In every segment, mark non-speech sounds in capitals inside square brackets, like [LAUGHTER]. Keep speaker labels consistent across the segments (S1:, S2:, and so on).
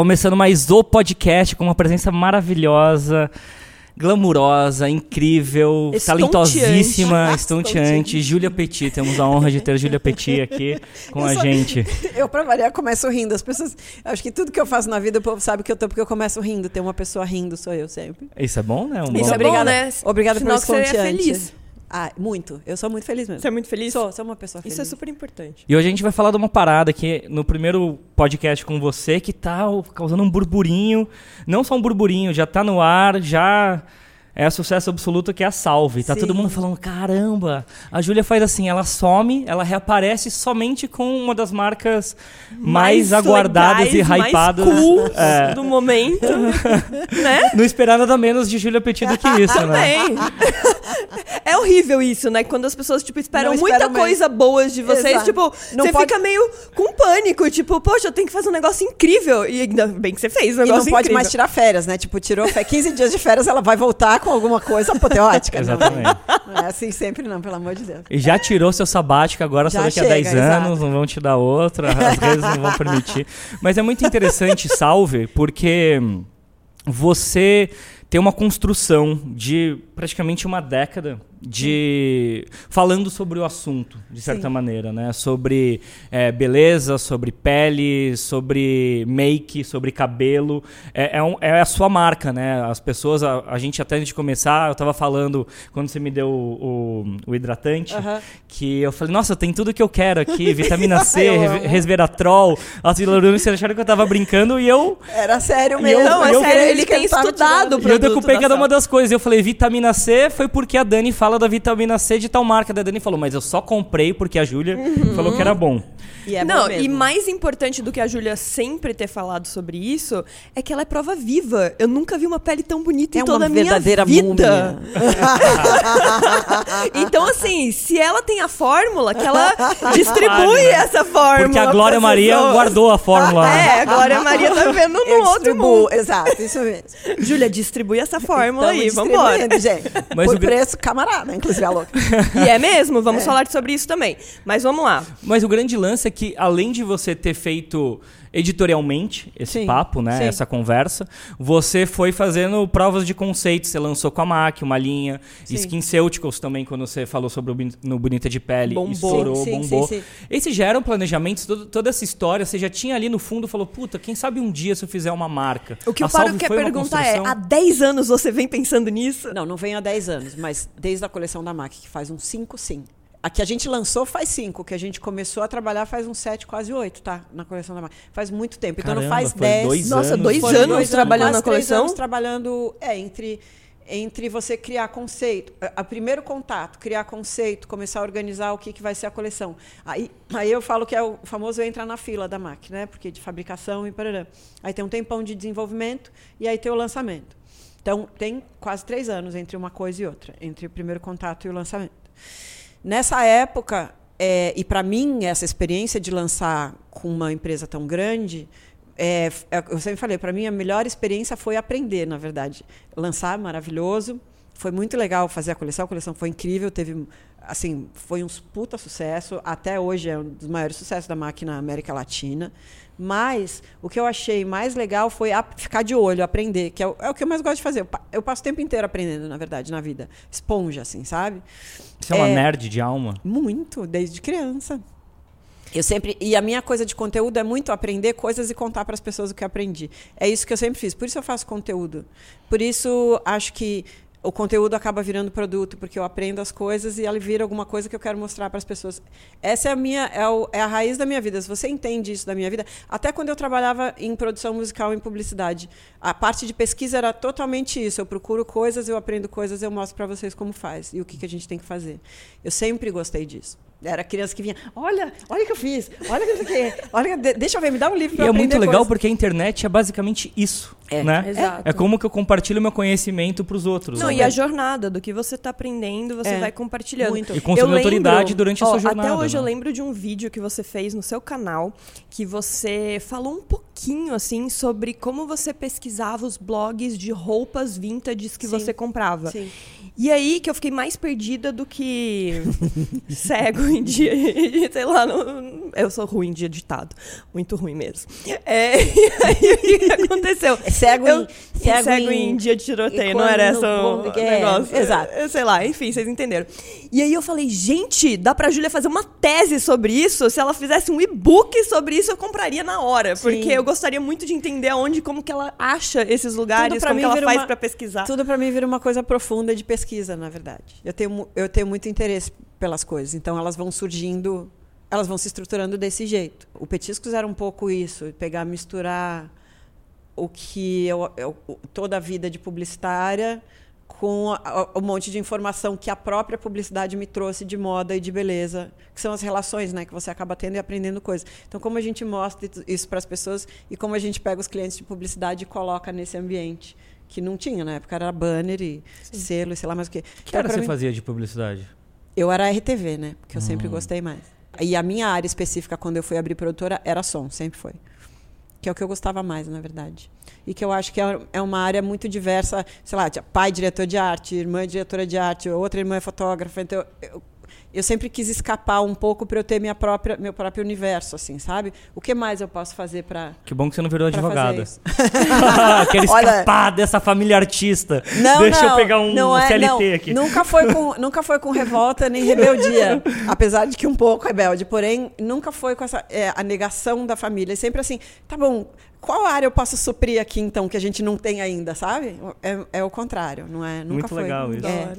S1: Começando mais o podcast com uma presença maravilhosa, glamurosa, incrível,
S2: Estonteante.
S1: talentosíssima, estonteante, Júlia Petit. Temos a honra de ter Júlia Petit aqui [LAUGHS] com
S3: Eu
S1: a
S3: sou-
S1: gente. [LAUGHS]
S3: Eu, pra variar, começo rindo. As pessoas. Acho que tudo que eu faço na vida, o povo sabe que eu tô porque eu começo rindo. Tem uma pessoa rindo, sou eu sempre.
S1: Isso é bom, né? Um
S2: Isso
S1: bom-
S2: é bom,
S3: obrigada,
S2: né?
S3: Obrigada
S2: Sinal
S3: por
S2: que você é
S3: estonteante.
S2: feliz.
S3: Ah, muito. Eu sou muito feliz mesmo.
S2: Você é muito feliz?
S3: Sou, sou uma pessoa feliz.
S2: Isso é super importante.
S1: E hoje a gente vai falar de uma parada que no primeiro podcast com você que tá causando um burburinho. Não só um burburinho, já tá no ar, já é sucesso absoluto que é a Salve. Tá
S3: Sim.
S1: todo mundo falando, caramba, a Júlia faz assim, ela some, ela reaparece somente com uma das marcas mais, aguardadas e
S2: legais,
S1: hypadas.
S2: Mais cool
S1: É.
S2: do momento. [LAUGHS] né?
S1: Não esperar nada menos de Júlia Petit do que isso, né?
S2: Também. É horrível isso, né? Quando as pessoas, tipo, esperam
S3: Não
S2: muita
S3: mesmo.
S2: coisa boa de vocês,
S3: Exato.
S2: tipo,
S3: Não
S2: você
S3: pode-
S2: fica meio com pânico, tipo, poxa, eu tenho que fazer um negócio incrível. E ainda bem que você fez um
S3: E
S2: negócio
S3: não pode
S2: incrível.
S3: mais tirar férias, né? Tipo, tirou fe- 15 dias de férias, ela vai voltar com alguma coisa apoteótica. Não,
S1: Exatamente.
S3: Não é assim sempre não, pelo amor de Deus.
S1: E já tirou seu sabático, agora só daqui a
S3: chega,
S1: 10
S3: exato.
S1: anos, não vão te dar outra, as redes não vão permitir. Mas é muito interessante, salve, porque você tem uma construção de praticamente uma década de falando sobre o assunto de certa
S3: Sim.
S1: maneira né sobre é, beleza sobre pele sobre make sobre cabelo é, é, um- é a sua marca né as pessoas a, a gente até antes de começar eu tava falando quando você me deu o, o- o hidratante
S3: Aham.
S1: que eu falei, nossa, tem tudo que eu quero aqui, [LAUGHS] vitamina C,
S3: Eu
S1: resveratrol, as hialuronas, vocês acharam que eu tava brincando e eu,
S3: Era sério mesmo.
S1: eu-
S2: Não, é
S1: eu-
S2: sério,
S3: Desde
S2: ele tem estudado o
S1: e eu
S2: produto
S1: decupei
S2: da
S1: cada uma das coisas. Eu falei, vitamina C foi porque a Dani fala da vitamina C de tal marca. Da Dani falou, mas eu só comprei porque a Júlia falou que era bom.
S3: E é bom
S2: não,
S3: mesmo.
S2: e mais importante do que a Júlia sempre ter falado sobre isso é que ela é prova viva. Eu nunca vi uma pele tão bonita
S3: é
S2: em toda
S3: uma
S2: a minha
S3: verdadeira
S2: vida.
S3: múmia. [LAUGHS]
S2: Então, assim, se ela tem a fórmula, que ela distribui essa fórmula.
S1: Porque a Glória Maria
S2: pessoas.
S1: guardou a fórmula. [LAUGHS]
S2: É, a Glória Maria tá vendo no
S3: Eu
S2: outro mundo.
S3: Exato, isso mesmo.
S2: Júlia, distribui essa fórmula
S3: Tamo
S2: aí, vambora.
S3: gente.
S1: Mas
S3: Por
S1: o
S3: preço camarada, inclusive a louca.
S2: E é mesmo, vamos [LAUGHS] falar sobre isso também. Mas vamos lá.
S1: Mas o grande lance é que, além de você ter feito editorialmente esse
S3: Sim,
S1: papo, né?
S3: sim.
S1: Essa conversa, você foi fazendo provas de conceito. Você lançou com a MAC uma linha,
S3: Sim.
S1: SkinCeuticals também, quando você falou sobre o no Bonita de Pele,
S2: Bombou.
S1: estourou,
S3: Sim,
S1: bombou.
S3: sim, sim.
S1: Esse já era um planejamento, todo- toda essa história, você já tinha ali no fundo, falou, puta, quem sabe um dia se eu fizer uma marca.
S2: O que
S1: A
S2: o Paro quer perguntar é: há 10 anos você vem pensando nisso?
S3: Não, não venho há 10 anos, mas desde a coleção da MAC, que faz uns 5, sim. A que a gente lançou faz 5, que a gente começou a trabalhar faz uns 7, quase 8, tá? Na coleção da MAC. Faz muito tempo. Então não
S1: Caramba,
S3: faz
S1: foi
S3: 10.
S1: dois
S2: Nossa,
S1: anos.
S2: dois anos trabalhando
S3: quase
S2: na
S3: três
S2: coleção?
S3: anos trabalhando, é, entre, entre você criar conceito, a, a primeiro contato, criar conceito, começar a organizar o que, que vai ser a coleção. Aí, aí eu falo que é o famoso entra na fila da MAC, né? Porque de fabricação e parará. Aí tem um tempão de desenvolvimento e aí tem o lançamento. Então, tem quase três anos entre uma coisa e outra, entre o primeiro contato e o lançamento. Nessa época, é, e para mim, essa experiência de lançar com uma empresa tão grande, é, é, eu sempre falei, para mim, a melhor experiência foi aprender, na verdade. Lançar, maravilhoso. Foi muito legal fazer a coleção, a coleção foi incrível, teve assim, foi um puta sucesso, até hoje é um dos maiores sucessos da máquina na América Latina. Mas o que eu achei mais legal foi ficar de olho, aprender, que é o, é o que eu mais gosto de fazer. Eu, eu passo o tempo inteiro aprendendo, na verdade, na vida. Esponja, assim, sabe?
S1: Você é uma
S3: é-
S1: nerd de alma?
S3: Muito, desde criança. Eu sempre e a minha coisa de conteúdo é muito aprender coisas e contar para as pessoas o que eu aprendi. É isso que eu sempre fiz. Por isso eu faço conteúdo. Por isso acho que o conteúdo acaba virando produto, porque eu aprendo as coisas e ela vira alguma coisa que eu quero mostrar para as pessoas. Essa é a minha é, o- é a raiz da minha vida. Se você entende isso da minha vida, até quando eu trabalhava em produção musical em publicidade, a parte de pesquisa era totalmente isso. Eu procuro coisas, eu aprendo coisas, eu mostro para vocês como faz e o que, que a gente tem que fazer. Eu sempre gostei disso. Era criança que vinha, olha, olha o que eu fiz, olha o que eu fiz, olha, de- deixa eu ver, me dá um livro
S1: E
S3: para
S1: é muito legal
S3: coisa."
S1: porque a internet é basicamente isso.
S3: É,
S1: né?
S2: exato.
S1: É como que eu compartilho meu conhecimento para os outros.
S2: Não,
S1: né?
S2: e a jornada do que você tá aprendendo, você
S3: É,
S2: vai compartilhando.
S3: muito.
S1: E construir
S2: Eu
S1: autoridade
S2: lembro-
S1: durante a
S2: ó,
S1: sua jornada.
S2: Até hoje
S1: né?
S2: eu lembro de um vídeo que você fez no seu canal que você falou um pouquinho assim sobre como você pesquisava os blogs de roupas vintages que
S3: Sim.
S2: você comprava.
S3: Sim.
S2: E aí que eu fiquei mais perdida do que [LAUGHS] cego em dia, [LAUGHS] sei lá, não- eu sou ruim de ditado, muito ruim mesmo. É, [LAUGHS] e aí o que aconteceu?
S3: É cego,
S2: Eu-
S3: em, cego,
S2: cego
S3: em,
S2: em dia de tiroteio, não era essa o
S3: é,
S2: negócio.
S3: exato.
S2: Eu Sei lá, enfim, vocês entenderam. E aí eu falei, gente, dá pra Júlia fazer uma tese sobre isso? Se ela fizesse um e-book sobre isso, eu compraria na hora.
S3: Sim.
S2: Porque eu gostaria muito de entender aonde, como que ela acha esses lugares,
S3: pra
S2: como que ela faz
S3: uma-
S2: pra pesquisar.
S3: Tudo para mim vira uma coisa profunda de pesquisa, na verdade. Eu tenho, eu tenho muito interesse pelas coisas, então elas vão surgindo, elas vão se estruturando desse jeito. O Petiscos era um pouco isso, pegar, misturar o que eu, eu- toda a vida de publicitária com o monte de informação que a própria publicidade me trouxe de moda e de beleza, que são as relações, né, que você acaba tendo e aprendendo coisas. Então, como a gente mostra isso para as pessoas e como a gente pega os clientes de publicidade e coloca nesse ambiente que não tinha na época era banner e selo e sei lá mais o quê.
S1: Que
S3: Então,
S1: era você
S3: mim-
S1: fazia de publicidade?
S3: eu era RTV, né? Porque eu sempre
S1: Hum.
S3: gostei mais. E a minha área específica, quando eu fui abrir produtora, era som, sempre foi. Que é o que eu gostava mais, na verdade. E que eu acho que é é uma área muito diversa. Sei lá, tinha pai diretor de arte, irmã diretora de arte, outra irmã é fotógrafa. Então, eu, eu sempre quis escapar um pouco para eu ter minha própria, meu próprio universo, assim, sabe? O que mais eu posso fazer para
S1: Que bom que você não virou advogada. [LAUGHS] Quero [LAUGHS]
S3: Olha-
S1: escapar dessa família artista.
S3: Não,
S1: Deixa
S3: não,
S1: eu pegar um
S3: não é,
S1: CLT
S3: não,
S1: aqui.
S3: Nunca foi, com, nunca foi com revolta nem rebeldia. [LAUGHS] apesar de que um pouco rebelde. Porém, nunca foi com essa, é, a negação da família. É sempre assim, tá bom, qual área eu posso suprir aqui, então, que a gente não tem ainda, sabe? É, é o contrário, não é? Nunca
S1: Muito
S3: foi.
S1: legal isso.
S3: É.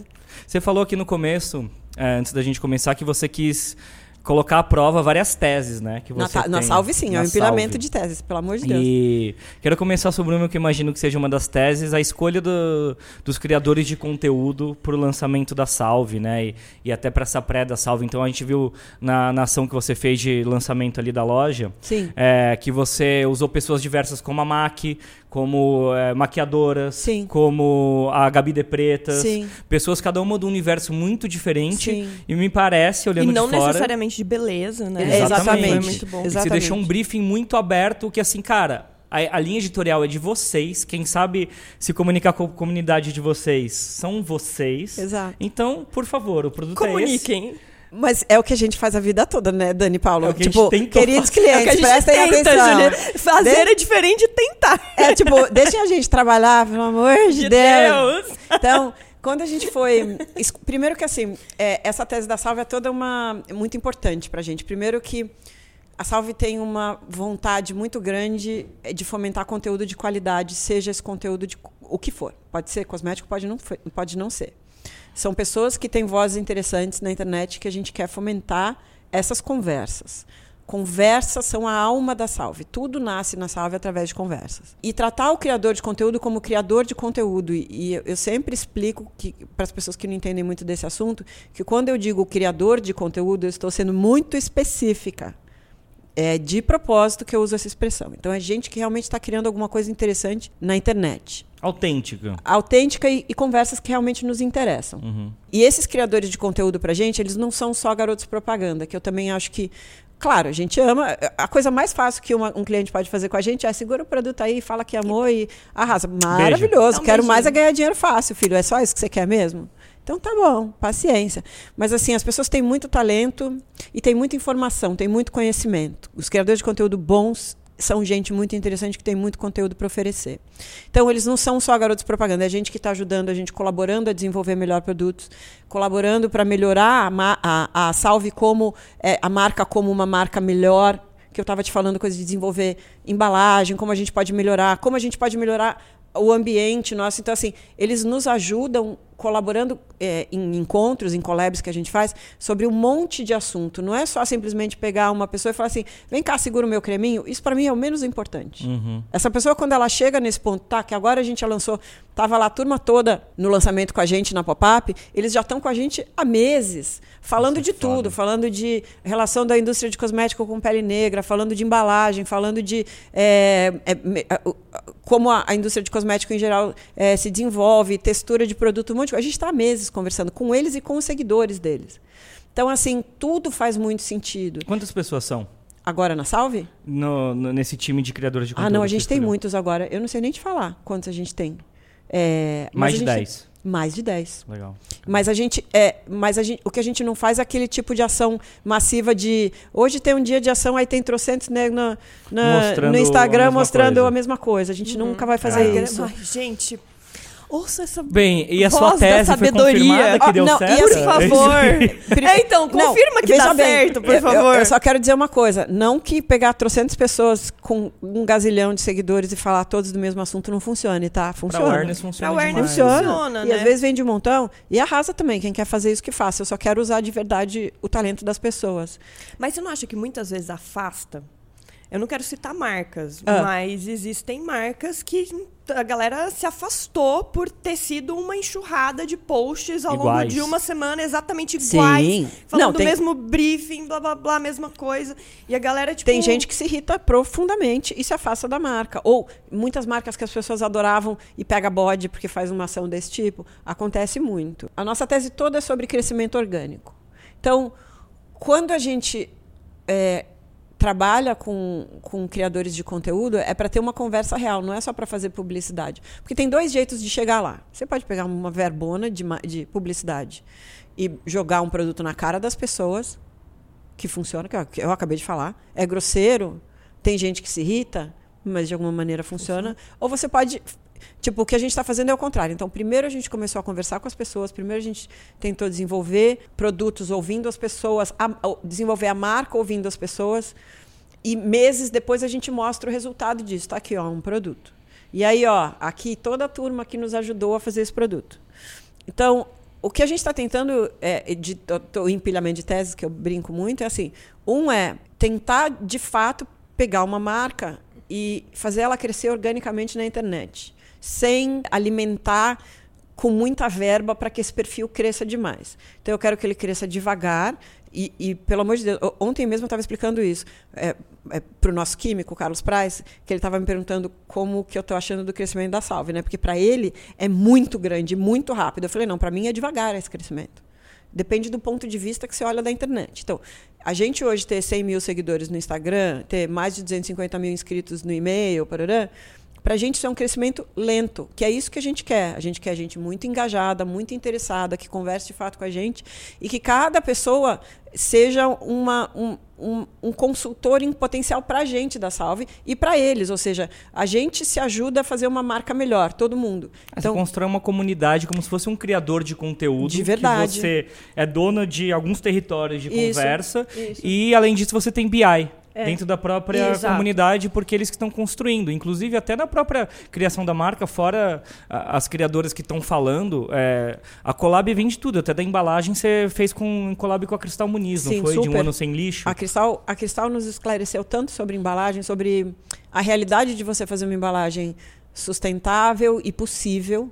S1: Você falou aqui no começo, é, antes da gente começar, que você quis colocar à prova várias teses, né? Que
S3: Na,
S1: você
S3: na
S1: tem.
S3: salve, sim, é
S1: Na
S3: um empilamento
S1: Salve.
S3: de teses, pelo amor de Deus.
S1: E quero começar sobre uma que eu imagino que seja uma das teses, a escolha do- dos criadores de conteúdo para o lançamento da Salve, né? E, e até para essa pré da Salve. Então a gente viu na, na ação que você fez de lançamento ali da loja,
S3: Sim.
S1: é, que você usou pessoas diversas como a Mac, como é, maquiadoras,
S3: Sim.
S1: como a Gabi de Pretas.
S3: Sim.
S1: Pessoas, cada uma de um universo muito diferente.
S3: Sim.
S1: E me parece,
S2: E
S1: olhando
S2: não
S1: de fora...
S2: necessariamente de beleza, né?
S3: É, exatamente.
S2: Foi muito bom.
S1: E você
S3: Exatamente.
S1: deixou um briefing muito aberto, que assim, cara, a, a linha editorial é de vocês. Quem sabe se comunicar com a comunidade de vocês são vocês.
S3: Exato.
S1: Então, por favor, o produto é esse.
S2: Comuniquem.
S3: Mas é o que a gente faz a vida toda, né, Dani Paulo?
S1: É que
S3: tipo, queridos.
S2: É
S3: clientes,
S2: gente
S3: prestem
S2: tenta,
S3: atenção.
S2: Fazer
S3: De-
S2: é diferente de tentar.
S3: É tipo, deixem a gente trabalhar, pelo amor de,
S2: De
S3: Deus.
S2: Deus.
S3: Então, quando a gente foi. Primeiro que assim, é, essa tese da Salve é toda uma. é muito importante pra gente. Primeiro que a Salve tem uma vontade muito grande é, de fomentar conteúdo de qualidade, seja esse conteúdo de o que for. Pode ser cosmético, pode não, pode não ser. São pessoas que têm vozes interessantes na internet que a gente quer fomentar essas conversas. Conversas são a alma da Salve. Tudo nasce na Salve através de conversas. E tratar o criador de conteúdo como criador de conteúdo. E, eu sempre explico para as pessoas que não entendem muito desse assunto que quando eu digo criador de conteúdo, eu estou sendo muito específica. É de propósito que eu uso essa expressão. Então é gente que realmente está criando alguma coisa interessante na internet
S1: Autêntica.
S3: autêntica e, e conversas que realmente nos interessam.
S1: Uhum.
S3: E esses criadores de conteúdo pra gente, eles não são só garotos propaganda, que eu também acho que. Claro, a gente ama. A coisa mais fácil que uma- um cliente pode fazer com a gente é segura o produto aí, fala que amou e arrasa. Maravilhoso.
S2: Um
S3: Quero
S2: beijinho.
S3: mais é ganhar dinheiro fácil, filho. É só isso que você quer mesmo? Então tá bom, paciência. Mas assim, as pessoas têm muito talento e têm muita informação, têm muito conhecimento. Os criadores de conteúdo bons são gente muito interessante que tem muito conteúdo para oferecer. Então, eles não são só garotos propaganda, é gente que está ajudando a gente, colaborando a desenvolver melhor produtos, colaborando para melhorar a, a, a Salve como é, a marca como uma marca melhor. Que eu estava te falando coisa de desenvolver embalagem, como a gente pode melhorar, como a gente pode melhorar o ambiente nosso. Então, assim, eles nos ajudam colaborando é, em encontros, em collabs que a gente faz, sobre um monte de assunto. Não é só simplesmente pegar uma pessoa e falar assim: vem cá, segura o meu creminho. Isso para mim é o menos importante.
S1: Uhum.
S3: Essa pessoa, quando ela chega nesse ponto, tá, que agora a gente já lançou, tava lá a turma toda no lançamento com a gente na pop-up, eles já estão com a gente há meses, falando
S1: Isso é
S3: de tudo,
S1: foda.
S3: falando de relação da indústria de cosmético com pele negra, falando de embalagem, falando de é, é, como a, a indústria de cosmético em geral é, se desenvolve, textura de produto, um monte de coisa. A gente está há meses conversando com eles e com os seguidores deles. Então, assim, tudo faz muito sentido.
S1: Quantas pessoas são
S3: Agora na Salve?
S1: no- no- nesse time de criadores de
S3: Ah,
S1: conteúdo?
S3: não, a gente tem muitos agora. Eu não sei nem te falar quantos a gente tem. É,
S1: Mais
S3: a
S1: de
S3: gente-
S1: 10.
S3: Mais de 10.
S1: Legal.
S3: Mas a gente é, mas a gente, o que a gente não faz é aquele tipo de ação massiva de hoje tem um dia de ação aí tem trocentos né, na, na- no
S1: a
S3: Instagram
S1: mesma
S3: mostrando
S1: coisa.
S3: a mesma coisa. A gente nunca vai fazer
S1: Ah.
S3: isso.
S2: Ai, gente, ouça essa
S1: Bem, e a
S2: voz
S1: sua
S2: da
S1: tese foi
S2: sabedoria.
S1: confirmada que
S3: Ah,
S1: deu
S3: não, e
S1: certo?
S2: Por favor. É, [LAUGHS] então,
S3: Não,
S2: confirma que
S3: veja
S2: dá
S3: bem,
S2: certo, por
S3: eu- eu-
S2: favor.
S3: Eu, só quero dizer uma coisa: não que pegar trocentas pessoas com um gazilhão de seguidores e falar todos do mesmo assunto não funcione, tá?
S1: Pra
S3: Funciona.
S1: awareness funciona
S2: Pra awareness
S1: demais.
S3: Funciona, e
S2: né?
S3: às vezes vende um montão e arrasa também. Quem quer fazer isso que faça. Eu só quero usar de verdade o talento das pessoas.
S2: Mas você não acha que muitas vezes afasta? Eu não quero citar marcas,
S3: Ah.
S2: mas existem marcas que a galera se afastou por ter sido uma enxurrada de posts ao longo
S1: Iguais.
S2: de uma semana exatamente
S3: Sim.
S2: iguais, falando
S3: Não,
S2: do
S3: tem-
S2: mesmo briefing, blá blá blá, mesma coisa. E a galera, tipo.
S3: Tem gente que se irrita profundamente e se afasta da marca. Ou muitas marcas que as pessoas adoravam e pega bode porque faz uma ação desse tipo. Acontece muito. A nossa tese toda é sobre crescimento orgânico. Então, quando a gente é, trabalha com, com criadores de conteúdo, é para ter uma conversa real, não é só para fazer publicidade. Porque tem dois jeitos de chegar lá. Você pode pegar uma verbona de, de publicidade e jogar um produto na cara das pessoas que funciona, que eu, que eu acabei de falar. É grosseiro, tem gente que se irrita, mas de alguma maneira funciona. Ou você pode. Tipo, o que a gente está fazendo é o contrário. Então, primeiro a gente começou a conversar com as pessoas, primeiro a gente tentou desenvolver produtos ouvindo as pessoas, a- ou desenvolver a marca ouvindo as pessoas. E meses depois a gente mostra o resultado disso. Está aqui, ó, um produto. E aí, ó, aqui toda a turma que nos ajudou a fazer esse produto. Então, o que a gente está tentando, é, de, do empilhamento de teses, que eu brinco muito, é assim: um é tentar, de fato, pegar uma marca e fazer ela crescer organicamente na internet, sem alimentar com muita verba para que esse perfil cresça demais. Então, eu quero que ele cresça devagar. E, e, pelo amor de Deus, ontem mesmo eu estava explicando isso é, para o nosso químico, Carlos Praz, que ele estava me perguntando como que eu estou achando do crescimento da Salve, né? Porque para ele é muito grande, muito rápido. Eu falei, não, para mim é devagar esse crescimento. Depende do ponto de vista que você olha da internet. Então, a gente hoje ter 100 mil seguidores no Instagram, ter mais de 250 mil inscritos no e-mail, parará, para a gente isso é um crescimento lento, que é isso que a gente quer. A gente quer gente muito engajada, muito interessada, que converse de fato com a gente e que cada pessoa seja uma, um, um, um consultor em potencial para a gente da Salve e para eles. Ou seja, a gente se ajuda a fazer uma marca melhor, todo mundo.
S1: Então, você constrói uma comunidade como se fosse um criador de conteúdo.
S3: De verdade.
S1: Que você é dona de alguns territórios de
S3: Isso,
S1: conversa.
S3: isso.
S1: E, além disso, você tem BI.
S3: É.
S1: Dentro da própria
S2: Exato.
S1: comunidade, porque eles que estão construindo. Inclusive, até na própria criação da marca, fora as criadoras que estão falando, é, a collab vem de tudo. Até da embalagem você fez com em collab com a Cristal Muniz,
S3: Sim,
S1: não foi? De um
S3: super.
S1: ano sem lixo.
S3: A Cristal, a Cristal nos esclareceu tanto sobre embalagem, sobre a realidade de você fazer uma embalagem sustentável e possível.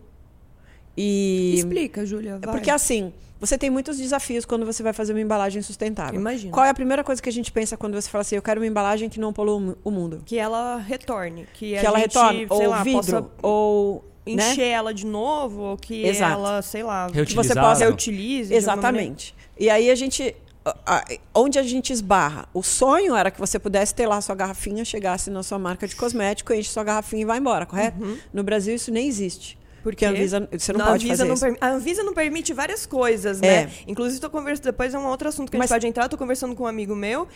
S3: E
S2: Explica, Júlia. vai.
S3: porque assim, você tem muitos desafios quando você vai fazer uma embalagem sustentável.
S2: Imagino.
S3: Qual é a primeira coisa que a gente pensa quando você fala assim, eu quero uma embalagem que não polua o mu- o mundo?
S2: Que ela retorne. Que, a
S3: Que ela
S2: gente,
S3: retorne,
S2: sei
S3: ou
S2: lá,
S3: vidro,
S2: possa
S3: ou
S2: encher
S3: né?
S2: ela de novo, ou que
S3: Exato.
S2: ela, sei lá,
S1: Reutilizável.
S3: você possa-
S2: reutilize.
S3: Exatamente. E aí a gente. Onde a gente esbarra? O sonho era que você pudesse ter lá sua garrafinha, chegasse na sua marca de cosmético, enche sua garrafinha e vai embora, correto? No Brasil isso nem existe. Porque a? Anvisa, você não
S2: Na
S3: pode
S2: Anvisa
S3: fazer
S2: não A Anvisa não permite várias coisas,
S3: É.
S2: né? Inclusive, tô conversando. Depois é um outro assunto que a
S3: Mas-
S2: gente pode entrar. Tô conversando com um amigo meu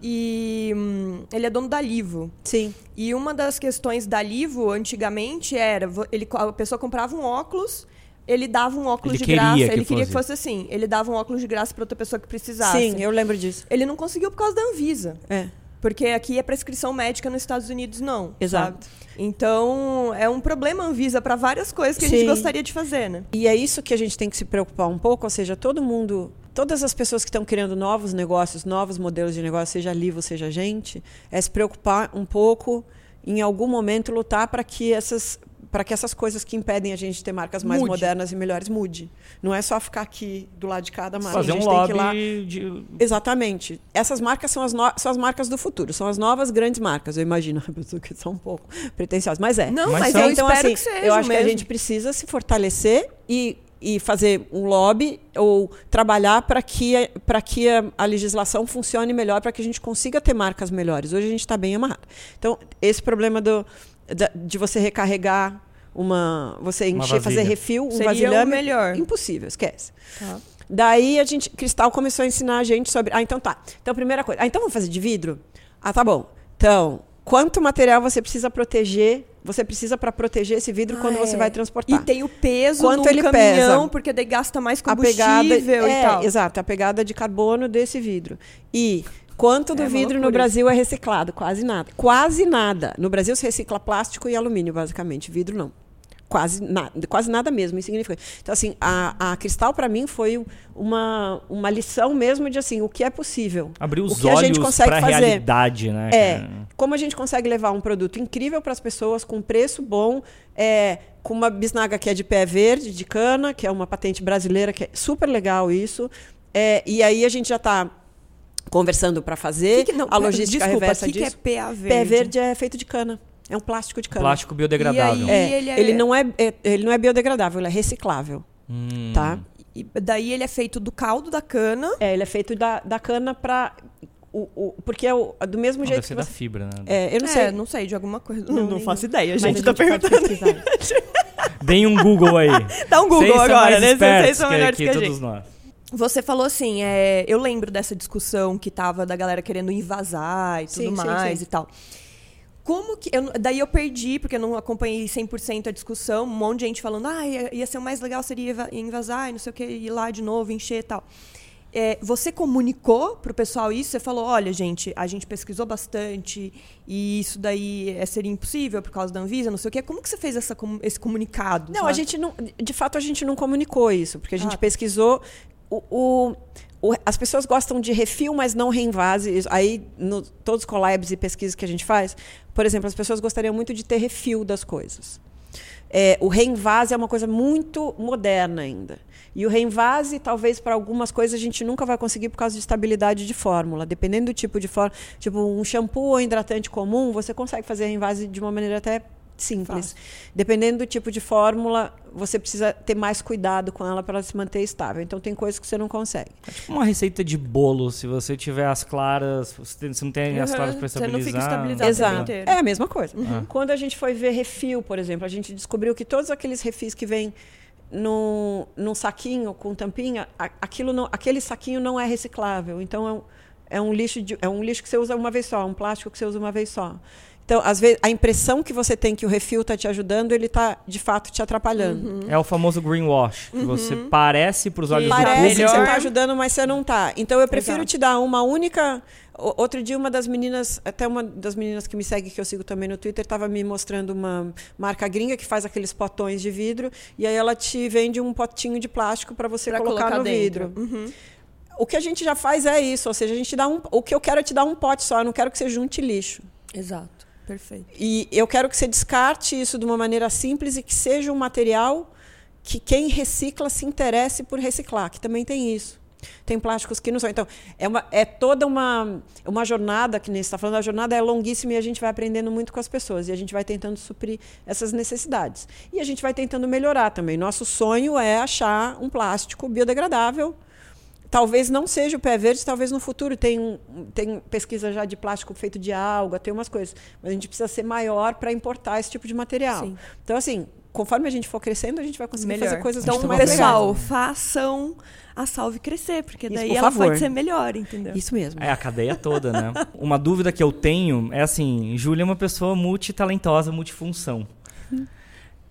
S2: e hum, ele é dono da Livo.
S3: Sim.
S2: E uma das questões da Livo, antigamente, era: ele, a pessoa comprava um óculos, ele dava um óculos
S1: Ele
S2: de graça.
S1: que
S2: ele queria que
S1: fosse.
S2: fosse assim. Ele dava um óculos de graça para outra pessoa que precisasse.
S3: Sim, eu lembro disso.
S2: Ele não conseguiu por causa da Anvisa.
S3: É.
S2: Porque aqui é prescrição médica nos Estados Unidos, não.
S3: Exato.
S2: sabe? Então, é um problema a Anvisa para várias coisas que a
S3: Sim.
S2: gente gostaria de fazer, né?
S3: E é isso que a gente tem que se preocupar um pouco, ou seja, todo mundo, todas as pessoas que estão criando novos negócios, novos modelos de negócio, seja livro, seja gente, é se preocupar um pouco, em algum momento, lutar para que essas para que essas coisas que impedem a gente de ter marcas mais
S2: Mude.
S3: modernas e melhores mude. Não é só ficar aqui do lado de cada marca.
S1: Fazer
S3: a
S1: um
S3: gente que ir lá
S1: lobby de.
S3: Exatamente. Essas marcas são as, no- são as marcas do futuro, são as novas grandes marcas. Eu imagino, a pessoa que são um pouco pretensiosas, mas é.
S2: Não,
S1: Mas
S2: mas,
S1: são-
S2: eu
S3: então,
S2: espero
S3: assim,
S2: que seja
S3: eu acho
S2: mesmo.
S3: que a gente precisa se fortalecer e, e fazer um lobby ou trabalhar para que, a- pra que a, a legislação funcione melhor, para que a gente consiga ter marcas melhores. Hoje a gente está bem amarrado. Então, esse problema do, de você recarregar uma. Você
S1: Uma
S3: encher, fazer
S1: vasilha.
S3: refil, um
S2: Seria o
S3: vasilhame.
S2: melhor.
S3: Impossível, esquece.
S2: Tá.
S3: Daí a gente, Cristal começou a ensinar a gente sobre. Ah, então tá. Então, primeira coisa. Ah, então vamos fazer de vidro? Ah, tá bom. Então, quanto material você precisa proteger? Você precisa para proteger esse vidro
S2: Ah,
S3: quando você
S2: é.
S3: vai transportar.
S2: E tem o peso
S3: Quanto
S2: no
S3: ele
S2: caminhão,
S3: pesa?
S2: porque daí gasta mais
S3: a
S2: combustível
S3: pegada
S2: e
S3: é,
S2: tal.
S3: exato, a pegada de carbono desse vidro. E quanto do
S2: É
S3: vidro no Brasil é reciclado? Quase nada. Quase nada. No Brasil se recicla plástico e alumínio, basicamente. Vidro não. Quase nada, quase nada mesmo, insignificante. Então, assim, a, a Cristal, para mim, foi uma, uma lição mesmo de, assim, o que é possível.
S1: Abrir
S3: o
S1: os
S3: que a gente
S1: olhos
S3: consegue fazer.
S1: realidade, né?
S3: É, como a gente consegue levar um produto incrível para as pessoas, com preço bom, é, com uma bisnaga que é de pé verde, de cana, que é uma patente brasileira, que é super legal isso. É, e aí a gente já está conversando para fazer
S2: Que que- não,
S3: a logística
S2: desculpa,
S3: reversa
S2: que que
S3: disso.
S2: é PA verde?
S3: Pé verde é feito de cana. É um plástico de cana.
S1: Plástico biodegradável.
S2: E
S3: É,
S2: aí-
S3: ele,
S2: ele é-
S3: não é, é- ele não é biodegradável, ele é reciclável,
S1: Hum.
S3: tá?
S2: E daí ele é feito do caldo da cana.
S3: É, ele é feito da, da cana para o, o- porque é o- do mesmo
S1: Não,
S3: jeito
S1: deve ser
S3: que
S1: da
S3: você
S1: fibra, né?
S3: é, eu não
S2: é,
S3: sei.
S2: não sei, de alguma coisa.
S3: Não,
S2: Não, faço ideia,
S3: Mas
S2: gente.
S3: a
S2: Tá
S3: gente pode
S2: perguntando.
S1: Deem um Google aí. [LAUGHS]
S2: Dá um Google
S1: Vocês
S2: agora, né? Vocês são
S1: que,
S2: melhores
S1: que
S2: que a
S1: todos
S2: gente.
S1: nós.
S2: Você falou assim, é, eu lembro dessa discussão que tava da galera querendo invasar e tudo
S3: Sim, sim,
S2: mais
S3: sim.
S2: e tal. Como que. eu daí eu perdi, porque eu não acompanhei 100% a discussão. Um monte de gente falando, ah, ia, ia ser o mais legal seria invasar e não sei o que, ir lá de novo, encher e tal. É, você comunicou pro pessoal isso? Você falou, olha, gente, a gente pesquisou bastante e isso daí é, seria impossível por causa da Anvisa, não sei o quê. Como que você fez essa, esse comunicado?
S3: Não,
S2: sabe?
S3: a gente não. De fato, a gente não comunicou isso, porque a gente
S2: Ah.
S3: pesquisou. O, o- as pessoas gostam de refil, mas não reinvase. Aí, no, todos os collabs e pesquisas que a gente faz, por exemplo, as pessoas gostariam muito de ter refil das coisas. É, o reinvase é uma coisa muito moderna ainda. E o reinvase, talvez, para algumas coisas, a gente nunca vai conseguir por causa de estabilidade de fórmula. Dependendo do tipo de fórmula. Tipo, um shampoo ou hidratante comum, você consegue fazer reinvase de uma maneira até simples. Dependendo do tipo de fórmula, você precisa ter mais cuidado com ela para ela se manter estável. Então, tem coisas que você não consegue.
S1: É tipo uma receita de bolo. Se você tiver as claras, você não tem as
S2: Uhum,
S1: claras para
S2: você não
S1: estabilizar.
S2: fica estabilizado.
S3: Exato.
S2: tempo inteiro.
S3: É a mesma coisa.
S1: Uhum.
S3: Quando a gente foi ver refil, por exemplo, a gente descobriu que todos aqueles refis que vêm num, num saquinho com tampinha, a- aquilo não, aquele saquinho não é reciclável. Então é um, é um lixo de- é um lixo que você usa uma vez só, um plástico que você usa uma vez só. Então, às vezes, a impressão que você tem que o refil está te ajudando, ele está de fato te atrapalhando.
S1: É o famoso greenwash. Que você parece para os olhos
S2: Tá
S1: do
S3: Parece que você está ajudando, mas você não está. Então eu prefiro
S2: Exato.
S3: te dar uma única. Outro dia, uma das meninas, até uma das meninas que me segue, que eu sigo também no Twitter, estava me mostrando uma marca gringa que faz aqueles potões de vidro. E aí ela te vende um potinho de plástico para você
S2: Pra
S3: colocar,
S2: colocar
S3: no
S2: dentro.
S3: vidro.
S2: Uhum.
S3: O que a gente já faz é isso, ou seja, a gente dá um. O que eu quero é te dar um pote só, eu não quero que você junte lixo.
S2: Exato. Perfeito.
S3: E eu quero que você descarte isso de uma maneira simples e que seja um material que quem recicla se interesse por reciclar, que também tem isso. Tem plásticos que não são. Então, é, uma, é toda uma, uma jornada, que nem está falando, a jornada é longuíssima e a gente vai aprendendo muito com as pessoas. E a gente vai tentando suprir essas necessidades. E a gente vai tentando melhorar também. Nosso sonho é achar um plástico biodegradável Talvez não seja o pé verde, talvez no futuro tem, tem pesquisa já de plástico feito de alga, tem umas coisas. Mas a gente precisa ser maior para importar esse tipo de material.
S2: Sim.
S3: Então, assim, conforme a gente for crescendo, a gente vai conseguir
S2: Melhor.
S3: fazer coisas
S2: então,
S3: muito mais
S2: pessoal,
S3: legais.
S2: façam a salve crescer, porque
S3: Isso,
S2: daí
S3: por
S2: ela
S3: favor.
S2: pode ser melhor, entendeu?
S3: Isso mesmo.
S1: É a cadeia toda, né? Uma dúvida que eu tenho é assim: Júlia é uma pessoa multitalentosa, multifunção.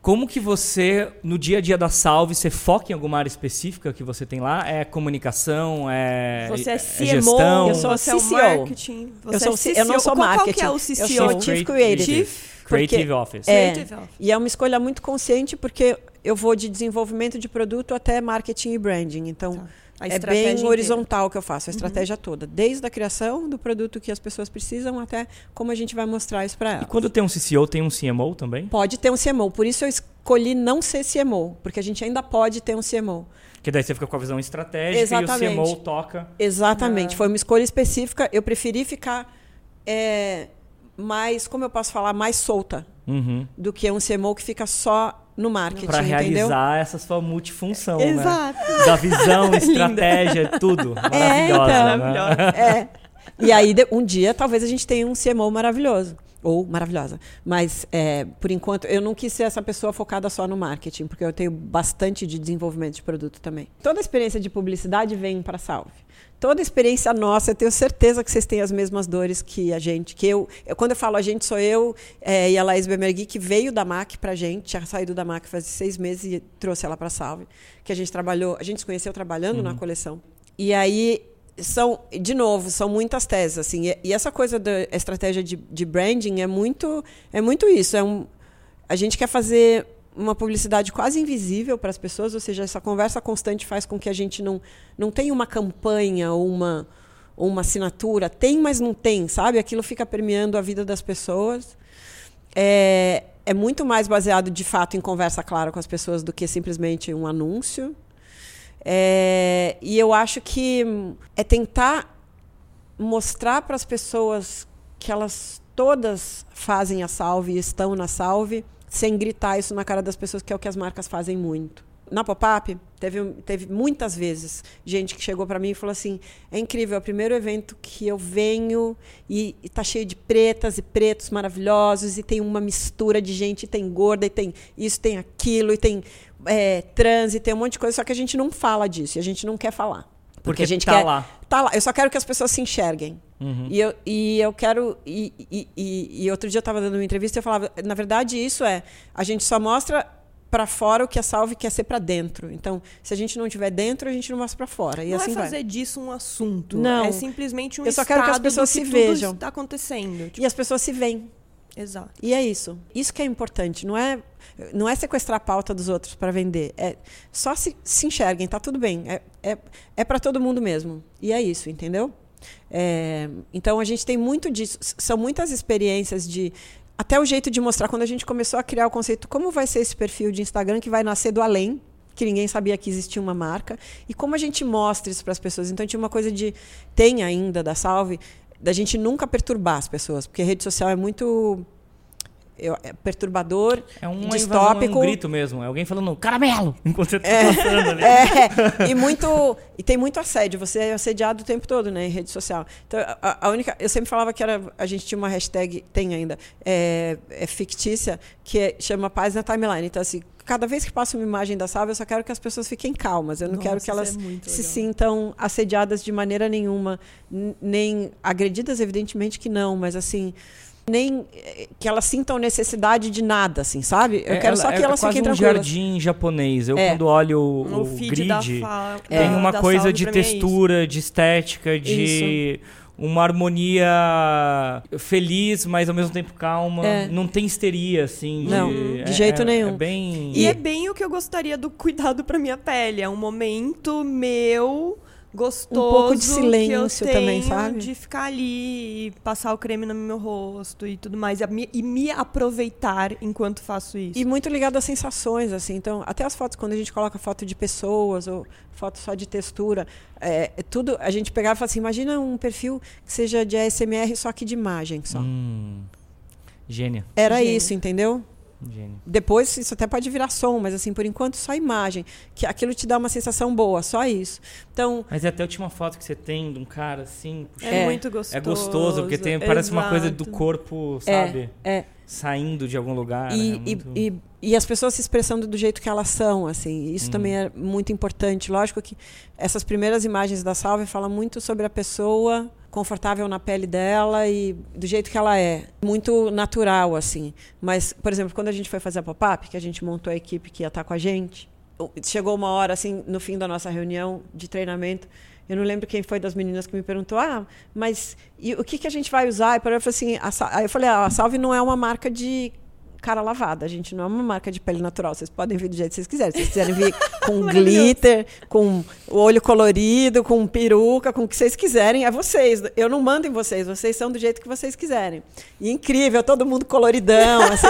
S1: Como que você, no dia a dia da Salve, você foca em alguma área específica que você tem lá? É comunicação? É,
S2: Você é
S1: é
S2: CMO,
S1: gestão?
S3: Eu sou
S2: você é o
S3: CCO.
S2: marketing. Você
S3: Eu sou
S2: é
S3: C- eu não
S2: CCO.
S3: sou
S2: Qual- Qual
S3: marketing.
S2: que é o
S3: Eu
S2: CCO?
S3: sou Chief Creative.
S2: Chief
S1: Creative Office.
S3: É.
S2: Creative Officer.
S3: E é uma escolha muito consciente porque eu vou de desenvolvimento de produto até marketing e branding. Então,
S2: Tá. A
S3: é
S2: estratégia
S3: bem
S2: inteira.
S3: horizontal que eu faço, a estratégia toda. Desde a criação do produto que as pessoas precisam até como a gente vai mostrar isso para
S1: E
S3: elas.
S1: quando tem um CCO, tem um CMO também?
S3: Pode ter um CMO, por isso eu escolhi não ser CMO, porque a gente ainda pode ter um CMO.
S1: Que daí você fica com a visão estratégica
S3: Exatamente.
S1: e o CMO toca.
S3: Exatamente,
S2: Ah.
S3: foi uma escolha específica. Eu preferi ficar é, mais, como eu posso falar, mais solta
S1: Uhum.
S3: do que um CMO que fica só no marketing,
S1: Pra
S3: entendeu?
S1: realizar essa sua multifunção, né?
S2: Exato.
S1: Da visão, [LAUGHS] estratégia, tudo. Maravilhosa,
S3: então.
S1: né?
S3: É. E aí, um dia, talvez a gente tenha um CMO maravilhoso. Ou maravilhosa. Mas, é, por enquanto, eu não quis ser essa pessoa focada só no marketing, porque eu tenho bastante de desenvolvimento de produto também. Toda a experiência de publicidade vem para Salve. Toda a experiência nossa, eu tenho certeza que vocês têm as mesmas dores que a gente. Que eu, eu- quando eu falo a gente, sou eu é, e a Laís Bemergui, que veio da MAC pra gente, tinha saído da MAC faz seis meses e trouxe ela para Salve. Que a gente trabalhou, a gente se conheceu trabalhando na coleção. E aí são, de novo, são muitas teses, assim. E, e essa coisa da estratégia de, de branding é muito, é muito isso. É um, a gente quer fazer uma publicidade quase invisível para as pessoas, ou seja, essa conversa constante faz com que a gente não, não tenha uma campanha ou uma, ou uma assinatura. Tem, mas não tem, sabe? Aquilo fica permeando a vida das pessoas. É, é muito mais baseado, de fato, em conversa clara com as pessoas do que simplesmente um anúncio. É, e eu acho que é tentar mostrar para as pessoas que elas todas fazem a salve e estão na salve, sem gritar isso na cara das pessoas, que é o que as marcas fazem muito. Na pop-up, teve, teve muitas vezes gente que chegou para mim e falou assim: é incrível, é o primeiro evento que eu venho e está cheio de pretas e pretos maravilhosos, e tem uma mistura de gente, e tem gorda, e tem isso, tem aquilo, e tem é, trans, e tem um monte de coisa, só que a gente não fala disso, e a gente não quer falar.
S1: Porque
S3: a gente
S1: tá
S3: quer,
S1: lá.
S3: Tá lá. Eu só quero que as pessoas se enxerguem.
S1: Uhum.
S3: E, eu, e eu quero. E, e, e, e outro dia eu estava dando uma entrevista e eu falava: na verdade, isso é. A gente só mostra para fora o que a salve quer ser para dentro. Então, se a gente não tiver dentro, a gente não mostra para fora. E
S2: não
S3: assim
S2: é
S3: vai.
S2: fazer disso um assunto.
S3: Não.
S2: É simplesmente um
S3: Eu só quero que as pessoas
S2: do
S3: se
S2: tudo
S3: vejam.
S2: está acontecendo. Tipo,
S3: E as pessoas se veem.
S2: Exato.
S3: E é isso. Isso que é importante. Não é, não é sequestrar a pauta dos outros para vender. É só se, se enxerguem, tá tudo bem. É, é, é para todo mundo mesmo. E é isso, entendeu? É, então a gente tem muito disso. São muitas experiências de. Até o jeito de mostrar, quando a gente começou a criar o conceito, como vai ser esse perfil de Instagram que vai nascer do além, que ninguém sabia que existia uma marca, e como a gente mostra isso para as pessoas. Então tinha uma coisa de. Tem ainda da Salve, da gente nunca perturbar as pessoas, porque rede social é muito. Eu- é perturbador,
S1: É um,
S3: distópico.
S1: um grito mesmo. É alguém falando caramelo [LAUGHS] enquanto você tá
S3: É.
S1: passando ali.
S3: É, e muito e tem muito assédio. Você é assediado o tempo todo, né, em rede social. Então, a, a única, eu sempre falava que era, a gente tinha uma hashtag, tem ainda, é, é fictícia, que é- chama paz na timeline. Então, assim, cada vez que passa uma imagem da salva, eu só quero que as pessoas fiquem calmas. Eu não
S2: Nossa,
S3: quero que elas
S2: é
S3: se sintam assediadas de maneira nenhuma, nem agredidas, evidentemente que não, mas assim. Nem que elas sintam necessidade de nada, assim, sabe? Eu
S1: É,
S3: quero só
S1: ela-
S3: que
S1: é
S3: elas
S1: quase
S3: fiquem
S1: um
S3: tranquilas.
S1: jardim japonês. Eu,
S3: É.
S1: quando olho o,
S2: O
S1: grid,
S2: da fa-
S1: tem uma
S2: da
S1: coisa de
S2: é isso.
S1: textura, de estética, de uma harmonia feliz, mas ao mesmo tempo calma.
S3: É.
S1: Não tem histeria, assim.
S3: Não,
S1: de,
S3: de jeito
S1: é-
S3: nenhum.
S1: É bem...
S2: E é bem o que eu gostaria do cuidado pra minha pele. É um momento meu gostoso.
S3: Um pouco de
S2: que eu
S3: silêncio também, sabe?
S2: De ficar ali e passar o creme no meu rosto e tudo mais. E, me- e me aproveitar enquanto faço isso.
S3: E muito ligado às sensações, assim. Então, até as fotos, quando a gente coloca foto de pessoas ou foto só de textura, é, é tudo. A gente pegava e falava assim: imagina um perfil que seja de ASMR só que de imagem só.
S1: Hum, gênia,
S3: Era
S2: Gênio.
S3: isso, entendeu?
S1: Gênia.
S3: Depois isso até pode virar som, mas assim, por enquanto só imagem. Que aquilo te dá uma sensação boa, só isso. Então,
S1: Mas é até a última foto que você tem de um cara assim, puxa,
S2: É,
S3: É.
S2: muito gostoso.
S1: é gostoso, porque tem, parece uma coisa do
S2: Exato.
S1: corpo, sabe?
S3: é.
S1: Saindo de algum lugar.
S3: E,
S1: é muito-
S3: e, e, e as pessoas se expressando do jeito que elas são, assim. Isso
S1: Hum.
S3: também é muito importante. Lógico que essas primeiras imagens da Salve falam muito sobre a pessoa confortável na pele dela e do jeito que ela é. Muito natural, assim. Mas, por exemplo, quando a gente foi fazer a pop-up, que a gente montou a equipe que ia estar com a gente, chegou uma hora, assim, no fim da nossa reunião de treinamento, eu não lembro quem foi das meninas que me perguntou, ah, mas o que, que a gente vai usar? Eu falei assim, a, aí eu falei, ah, a Salve não é uma marca de cara lavada. A gente não é uma marca de pele natural. Vocês podem vir do jeito que vocês quiserem. Se vocês quiserem vir [LAUGHS] com glitter, com o olho colorido, com peruca, com o que vocês quiserem, é vocês. Eu não mando em vocês. Vocês são do jeito que vocês quiserem. E incrível, todo mundo coloridão. [LAUGHS] Assim,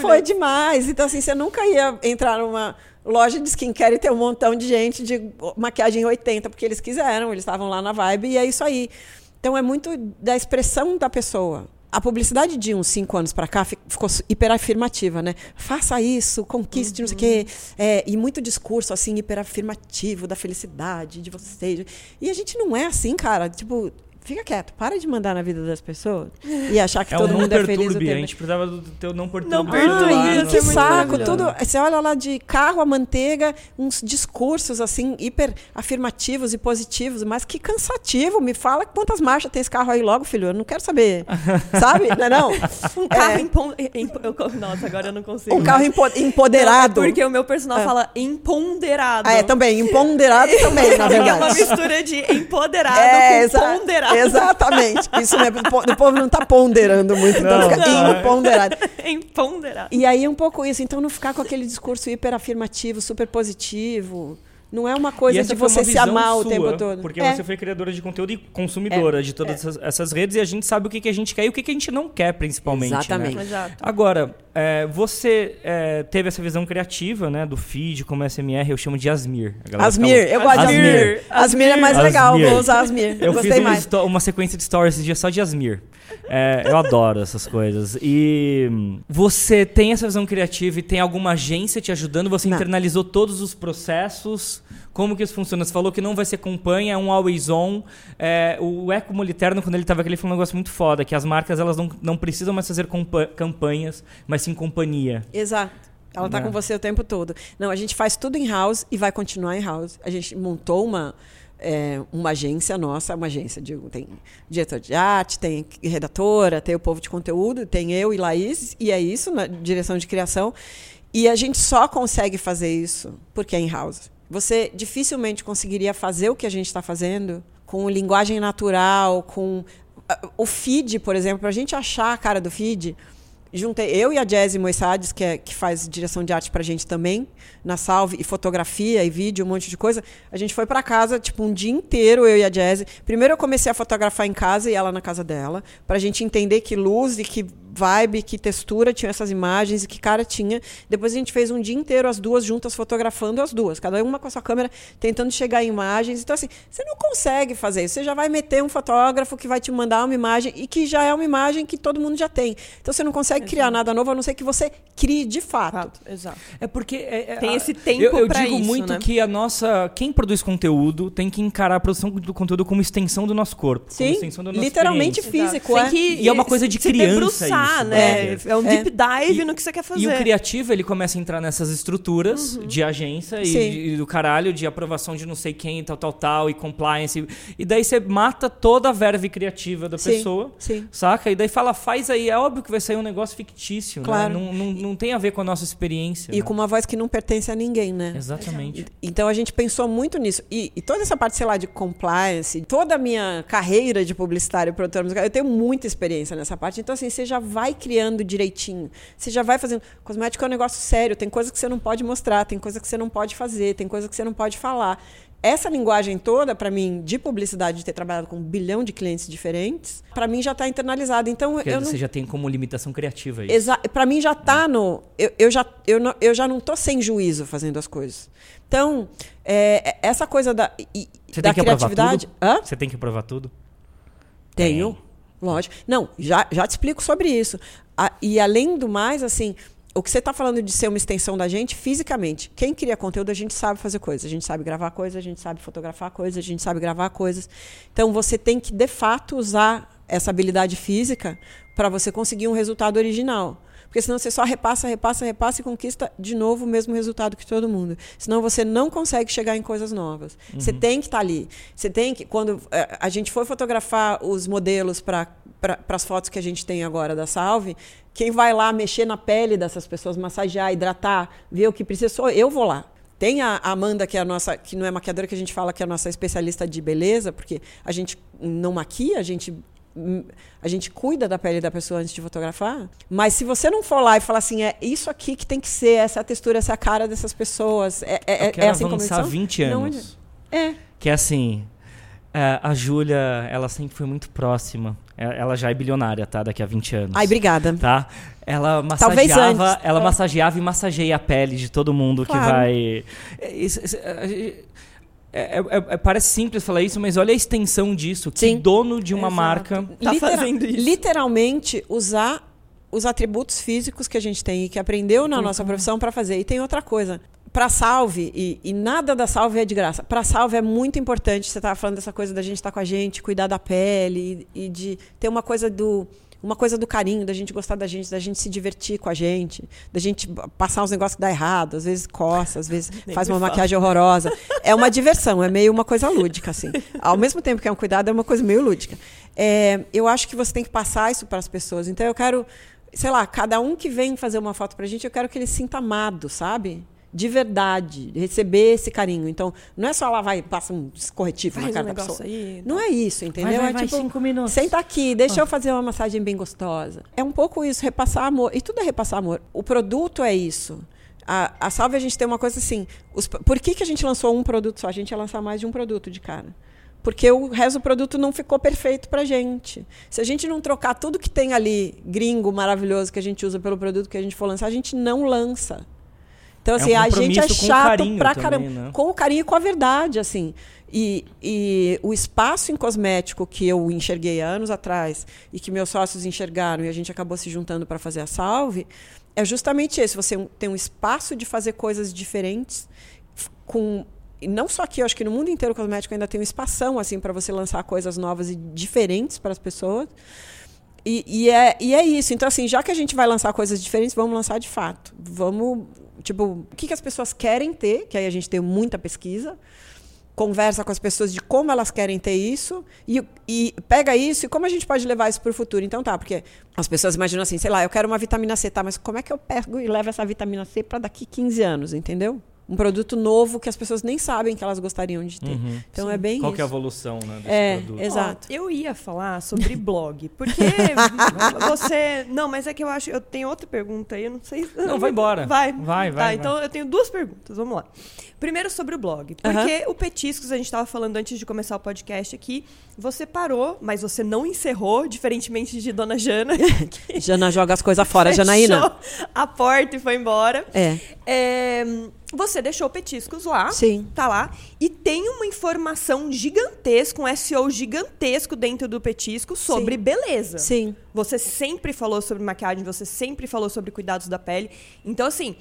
S3: foi demais. Então, assim, você nunca ia entrar numa loja de skincare e ter um montão de gente de maquiagem 80, porque eles quiseram, eles estavam lá na vibe, e é isso aí. Então é muito da expressão da pessoa a publicidade de uns cinco anos para cá ficou hiperafirmativa, né? Faça isso, conquiste, uhum. não sei o quê. Uhum. É, e muito discurso, assim, hiperafirmativo da felicidade de vocês. E a gente não é assim, cara. Tipo, fica quieto, para de mandar na vida das pessoas e achar que é todo mundo é feliz o tempo.
S1: A gente precisava do teu não perturbe.
S3: Não perturbe. Ah, que saco, tudo. Você olha lá de carro a manteiga, uns discursos assim hiper afirmativos e positivos, mas que cansativo. Me fala quantas marchas tem esse carro aí logo, filho. Eu não quero saber. [LAUGHS] Sabe? Não é não?
S2: Um carro é. Impon... Nossa, agora eu não consigo.
S3: Um carro empo... empoderado.
S2: Não, é porque o meu personal é. fala empoderado.
S3: Ah, é, também. Empoderado também, na [LAUGHS] verdade. É
S2: uma mistura de empoderado é, com ponderado. [LAUGHS]
S3: Exatamente. Isso né? o povo não está ponderando muito, então não, fica não. imponderado.
S2: Imponderado. [LAUGHS]
S3: E aí é um pouco isso. Então não ficar com aquele discurso hiper afirmativo, super positivo. Não é uma coisa de você se amar sua, o tempo todo.
S1: Porque
S3: é.
S1: você foi criadora de conteúdo e consumidora é. de todas é. essas, essas, redes e a gente sabe o que, que a gente quer e o que, que a gente não quer, principalmente. Né?
S3: Exatamente.
S1: Né?
S3: Exato.
S1: Agora, é, você é, teve essa visão criativa né, do feed como SMR, eu chamo de Asmir.
S3: Asmir, eu gosto de Asmir. Asmir é mais legal, Asmir. vou usar Asmir.
S1: Eu Gostei fiz mais. uma sequência de stories esse dia só de Asmir. É, eu adoro essas coisas. E você tem essa visão criativa e tem alguma agência te ajudando? Você não. internalizou todos os processos? Como que isso funciona? Você falou que não vai ser campanha, é um always on. É, o Eco Moliterno, quando ele estava aqui, ele falou um negócio muito foda, que as marcas elas não, não precisam mais fazer campanhas, mas sim companhia.
S3: Exato. Ela está com você o tempo todo. Não, a gente faz tudo em house e vai continuar em house. A gente montou uma é, uma agência nossa, uma agência, digo, tem diretor de arte, tem redatora, tem o povo de conteúdo, tem eu e Laís, e é isso, na direção de criação. E a gente só consegue fazer isso porque é in-house. Você dificilmente conseguiria fazer o que a gente está fazendo com linguagem natural, com. O feed, por exemplo, para a gente achar a cara do feed, juntei eu e a Jazzy Moissades, que, é, que faz direção de arte pra gente também, na Salve, e fotografia e vídeo, um monte de coisa. A gente foi para casa, tipo, um dia inteiro, eu e a Jazzy. Primeiro eu comecei a fotografar em casa e ela na casa dela, pra gente entender que luz e que vibe, que textura tinha essas imagens e que cara tinha. Depois a gente fez um dia inteiro as duas juntas fotografando as duas, cada uma com a sua câmera tentando chegar em imagens. Então assim, você não consegue fazer isso. Você já vai meter um fotógrafo que vai te mandar uma imagem e que já é uma imagem que todo mundo já tem. Então você não consegue Exato. criar nada novo a não ser que você crie de fato. Exato.
S2: Exato.
S1: É porque é,
S2: é, tem esse tempo
S1: Eu, eu
S2: digo
S1: isso, muito
S2: né?
S1: que a nossa quem produz conteúdo tem que encarar a produção do conteúdo como extensão do nosso corpo,
S3: Sim,
S1: extensão do nosso
S3: literalmente físico. É.
S1: e é uma coisa de criança isso.
S2: Né? É, é um deep dive e, no que você quer fazer.
S1: E o criativo, ele começa a entrar nessas estruturas uhum. de agência e, e, do caralho, de aprovação de não sei quem, tal, tal, tal, e compliance. E, e daí você mata toda a verve criativa da
S3: sim,
S1: pessoa,
S3: sim.
S1: saca? E daí fala, faz aí. É óbvio que vai sair um negócio fictício,
S3: né? claro.
S1: né? Não, não, não tem a ver com a nossa experiência.
S3: E
S1: né?
S3: com uma voz que não pertence a ninguém, né?
S1: Exatamente.
S3: Então a gente pensou muito nisso. E, e toda essa parte, sei lá, de compliance, toda a minha carreira de publicitário e produtora musical, eu tenho muita experiência nessa parte. Então, assim, você já vai criando direitinho. Você já vai fazendo. Cosmético é um negócio sério, tem coisa que você não pode mostrar, tem coisa que você não pode fazer, tem coisa que você não pode falar. Essa linguagem toda, para mim, de publicidade, de ter trabalhado com um bilhão de clientes diferentes, para mim já está internalizada. Então,
S1: Porque
S3: eu
S1: você
S3: não...
S1: já tem como limitação criativa isso.
S3: Para mim já está é. no. Eu, eu, já, eu, não, eu já não tô sem juízo fazendo as coisas. Então, é, essa coisa da, e,
S1: você
S3: da
S1: tem que
S3: criatividade.
S1: Aprovar? Você tem que provar tudo?
S3: Tenho. Lógico. Não, já, já te explico sobre isso. e além do mais, assim, o que você está falando de ser uma extensão da gente fisicamente. Quem cria conteúdo, a gente sabe fazer coisas. A gente sabe gravar coisas, a gente sabe fotografar coisas, a gente sabe gravar coisas. Então você tem que, de fato, usar essa habilidade física para você conseguir um resultado original. Porque senão você só repassa, repassa, repassa e conquista de novo o mesmo resultado que todo mundo. Senão você não consegue chegar em coisas novas. Uhum. Você tem que estar tá ali. Você tem que. Quando eh, a gente foi fotografar os modelos para as fotos que a gente tem agora da Salve, quem vai lá mexer na pele dessas pessoas, massagear, hidratar, ver o que precisa, sou eu vou lá. Tem a Amanda, que é a nossa, que não é maquiadora, que a gente fala que é a nossa especialista de beleza, porque a gente não maquia, a gente a gente cuida da pele da pessoa antes de fotografar. Mas se você não for lá e falar assim, é isso aqui que tem que ser, essa é textura, essa é cara dessas pessoas, é, é, é assim como
S1: 20 anos.
S3: Não, é.
S1: Que é assim, é, a Júlia, ela sempre foi muito próxima. É, ela já é bilionária, tá? Daqui a 20 anos.
S3: Ai, obrigada.
S1: Tá? Ela massageava, ela é. massageava e massageia a pele de todo mundo claro. que vai. Isso, é, é, é, parece simples falar isso, mas olha a extensão disso. Que Sim. dono de uma Exato. marca
S3: tá Litera fazendo isso. Literalmente usar os atributos físicos que a gente tem e que aprendeu na nossa profissão para fazer. E tem outra coisa. Para salve, e, e, nada da salve é de graça. Para salve é muito importante. Você estava falando dessa coisa da gente estar tá com a gente, cuidar da pele e, e de ter uma coisa do uma coisa do carinho, da gente gostar da gente, da gente se divertir com a gente, da gente passar uns negócios que dá errado, às vezes coça, às vezes [LAUGHS] faz uma fala. maquiagem horrorosa. É uma diversão, é meio uma coisa lúdica, assim. [LAUGHS] Ao mesmo tempo que é um cuidado, é uma coisa meio lúdica. É, eu acho que você tem que passar isso para as pessoas. Então eu quero, sei lá, cada um que vem fazer uma foto para a gente, eu quero que ele se sinta amado, sabe? De verdade, receber esse carinho. Então, não é só lá vai passa um corretivo Faz na cara um da pessoa. Aí, não é isso, entendeu?
S2: Vai, vai,
S3: é
S2: vai,
S3: tipo,
S2: cinco minutos.
S3: senta aqui, deixa oh. eu fazer uma massagem bem gostosa. É um pouco isso, repassar amor. E tudo é repassar amor. O produto é isso. A, a Salve a gente tem uma coisa assim. Os, por que, que a gente lançou um produto só? A gente ia lançar mais de um produto de cara porque o resto do produto não ficou perfeito para gente. Se a gente não trocar tudo que tem ali, gringo maravilhoso que a gente usa pelo produto que a gente for lançar, a gente não lança. Então, assim, é um a gente é chato pra caramba. Né? Com o carinho e com a verdade, assim. E, e, o espaço em cosmético que eu enxerguei anos atrás e que meus sócios enxergaram e a gente acabou se juntando para fazer a salve é justamente esse. Você tem um espaço de fazer coisas diferentes com e não só aqui, eu acho que no mundo inteiro o cosmético ainda tem um espação assim para você lançar coisas novas e diferentes para as pessoas. E, e, é, e é isso. Então, assim, já que a gente vai lançar coisas diferentes, vamos lançar de fato. Vamos Tipo, o que, que as pessoas querem ter, que aí a gente tem muita pesquisa, conversa com as pessoas de como elas querem ter isso e, e pega isso e como a gente pode levar isso para o futuro. Então tá, porque as pessoas imaginam assim, sei lá, eu quero uma vitamina C, tá, mas como é que eu pego e levo essa vitamina C para daqui 15 anos, entendeu? Um produto novo que as pessoas nem sabem que elas gostariam de ter. Uhum, então sim. é bem
S1: Qual
S3: isso.
S1: é a evolução né, desse
S3: é,
S1: produto?
S3: Exato.
S2: Oh, eu ia falar sobre [LAUGHS] blog, porque [LAUGHS] você... Não, mas é que eu acho... Eu tenho outra pergunta aí, eu não sei...
S1: Não, vai embora.
S2: Vai.
S1: Vai, vai.
S2: Tá, vai. então eu tenho duas perguntas, vamos lá. Primeiro sobre o blog. Porque uhum. o Petiscos, a gente estava falando antes de começar o podcast aqui, você parou, mas você não encerrou, diferentemente de Dona Jana. [LAUGHS]
S3: Jana joga as coisas fora, Janaína.
S2: a porta e foi embora.
S3: É.
S2: é você deixou petiscos lá.
S3: Sim.
S2: Tá lá. E tem uma informação gigantesca, um SEO gigantesco dentro do petisco sobre
S3: Sim.
S2: beleza.
S3: Sim.
S2: Você sempre falou sobre maquiagem, você sempre falou sobre cuidados da pele. Então, assim,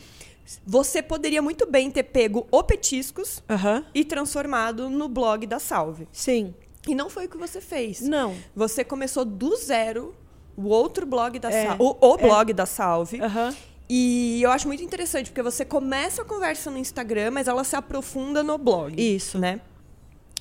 S2: você poderia muito bem ter pego o petiscos
S3: uhum.
S2: e transformado no blog da Salve.
S3: Sim.
S2: E não foi o que você fez.
S3: Não.
S2: Você começou do zero o outro blog da é. Salve. O, o blog é. da Salve.
S3: Uhum.
S2: E eu acho muito interessante, porque você começa a conversa no Instagram, mas ela se aprofunda no blog.
S3: Isso.
S2: Né?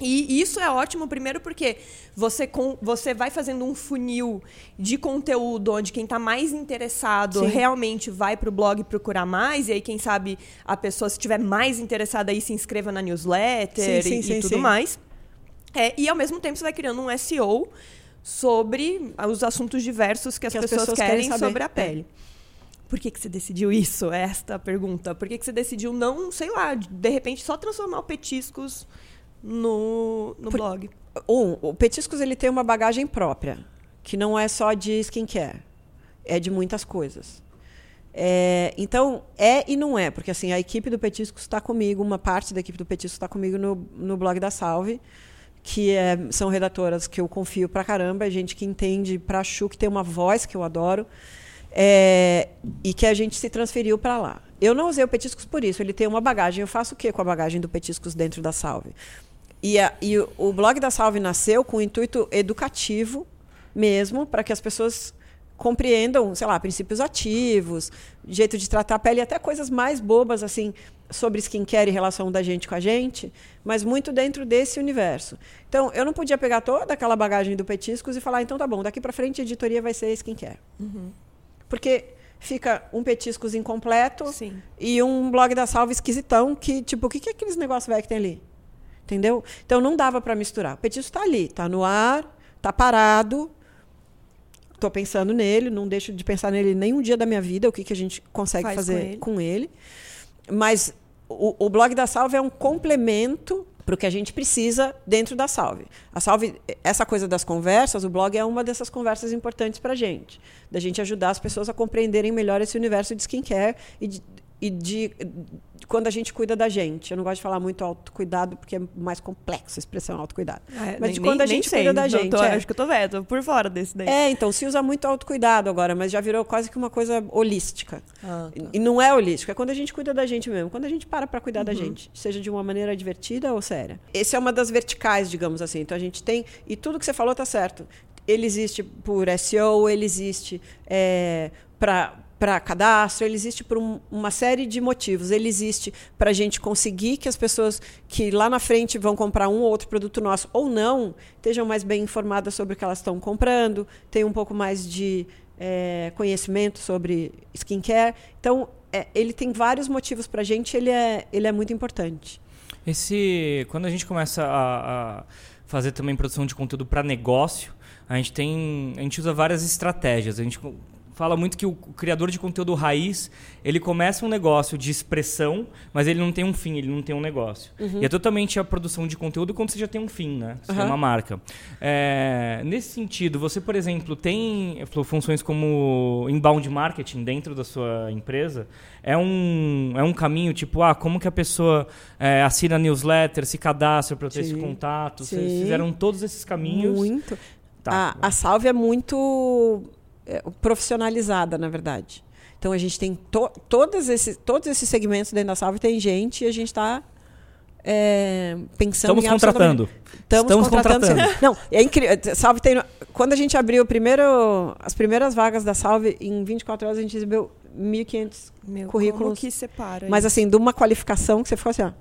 S2: E isso é ótimo, primeiro porque você, com, você vai fazendo um funil de conteúdo onde quem está mais interessado sim. realmente vai para o blog procurar mais, e aí, quem sabe, a pessoa, se estiver mais interessada aí, se inscreva na newsletter sim, sim, e, e, tudo mais. É, e ao mesmo tempo você vai criando um SEO sobre os assuntos diversos que as, que pessoas, as pessoas, querem, querem sobre a pele. É. Por que, que você decidiu isso? É esta a pergunta. Por que, que você decidiu não, sei lá, de repente só transformar o Petiscos no, no Por, blog?
S3: Um, o Petiscos ele tem uma bagagem própria, que não é só de skincare, é de muitas coisas. É, então, é e não é, porque assim, a equipe do Petiscos está comigo, uma parte da equipe do Petiscos está comigo no, no blog da Salve, que é, são redatoras que eu confio pra caramba, é gente que entende pra Chu, que tem uma voz que eu adoro. É, e que a gente se transferiu para lá. Eu não usei o Petiscos por isso, ele tem uma bagagem. Eu faço o que com a bagagem do Petiscos dentro da Salve? E, a, e o blog da Salve nasceu com o intuito educativo mesmo, para que as pessoas compreendam, sei lá, princípios ativos, jeito de tratar a pele, até coisas mais bobas, assim, sobre skincare e relação da gente com a gente, mas muito dentro desse universo. Então, eu não podia pegar toda aquela bagagem do Petiscos e falar, então tá bom, daqui para frente a editoria vai ser skincare. Uhum. Porque fica um Petiscos incompleto
S2: Sim.
S3: e um blog da Salva esquisitão, que, tipo, o que, que é aqueles negócios velho que tem ali? Entendeu? Então, não dava para misturar. O Petisco está ali, está no ar, está parado, Estou pensando nele, não deixo de pensar nele nem um dia da minha vida, o que, que a gente consegue
S2: Faz
S3: fazer
S2: com ele.
S3: com ele. Mas o, o blog da Salve é um complemento para o que a gente precisa dentro da Salve. A Salve, essa coisa das conversas, o blog é uma dessas conversas importantes para a gente. Da gente ajudar as pessoas a compreenderem melhor esse universo de skincare e de, e de, quando a gente cuida da gente. Eu não gosto de falar muito autocuidado, porque é mais complexo a expressão autocuidado.
S2: É,
S3: mas de
S2: nem-
S3: quando a gente
S2: sei,
S3: cuida da gente.
S2: tô-
S3: é.
S2: Acho que eu tô velha, tô por fora desse daí.
S3: É, então, se usa muito autocuidado agora, mas já virou quase que uma coisa holística.
S2: Ah, tá.
S3: E não é holístico, é quando a gente cuida da gente mesmo, quando a gente para para cuidar da
S2: Uhum.
S3: gente, seja de uma maneira divertida ou séria. Essa é uma das verticais, digamos assim. Então a gente tem. E tudo que você falou tá certo. Ele existe por SEO, ele existe é, para para cadastro, ele existe por um- uma série de motivos. Ele existe para a gente conseguir que as pessoas que lá na frente vão comprar um ou outro produto nosso ou não estejam mais bem informadas sobre o que elas estão comprando, tenham um pouco mais de é, conhecimento sobre skincare. Então, é, ele tem vários motivos para a gente, ele é, ele é muito importante.
S1: Esse, quando a gente começa a, a fazer também produção de conteúdo para negócio, a gente tem, a gente usa várias estratégias. A gente fala muito que o, criador de conteúdo raiz, ele começa um negócio de expressão, mas ele não tem um fim, ele não tem um negócio. E é totalmente a produção de conteúdo quando você já tem um fim, né? Você tem
S3: Aham.
S1: uma marca. É, nesse sentido, você, por exemplo, tem fu- funções como inbound marketing dentro da sua empresa? É um, é um caminho, tipo, ah, como que a pessoa é, assina newsletter, se cadastra para ter esse
S3: Sim.
S1: contato? Vocês
S3: Sim.
S1: fizeram todos esses caminhos?
S3: Muito.
S1: Tá.
S3: A, a Salve é muito é, profissionalizada, na verdade. Então a gente tem to, todos, esses, todos esses segmentos dentro da Salve, tem gente e a gente está pensando
S1: Estamos
S3: em
S1: contratando.
S3: Estamos,
S1: Estamos
S3: contratando.
S1: contratando. [LAUGHS]
S3: Não, é incrível. Salve tem. Quando a gente abriu o primeiro, as primeiras vagas da Salve, em 24 horas a gente recebeu 1.500
S2: Meu,
S3: currículos.
S2: como que separa
S3: Mas
S2: isso?
S3: assim, de uma qualificação que você ficou assim, ó.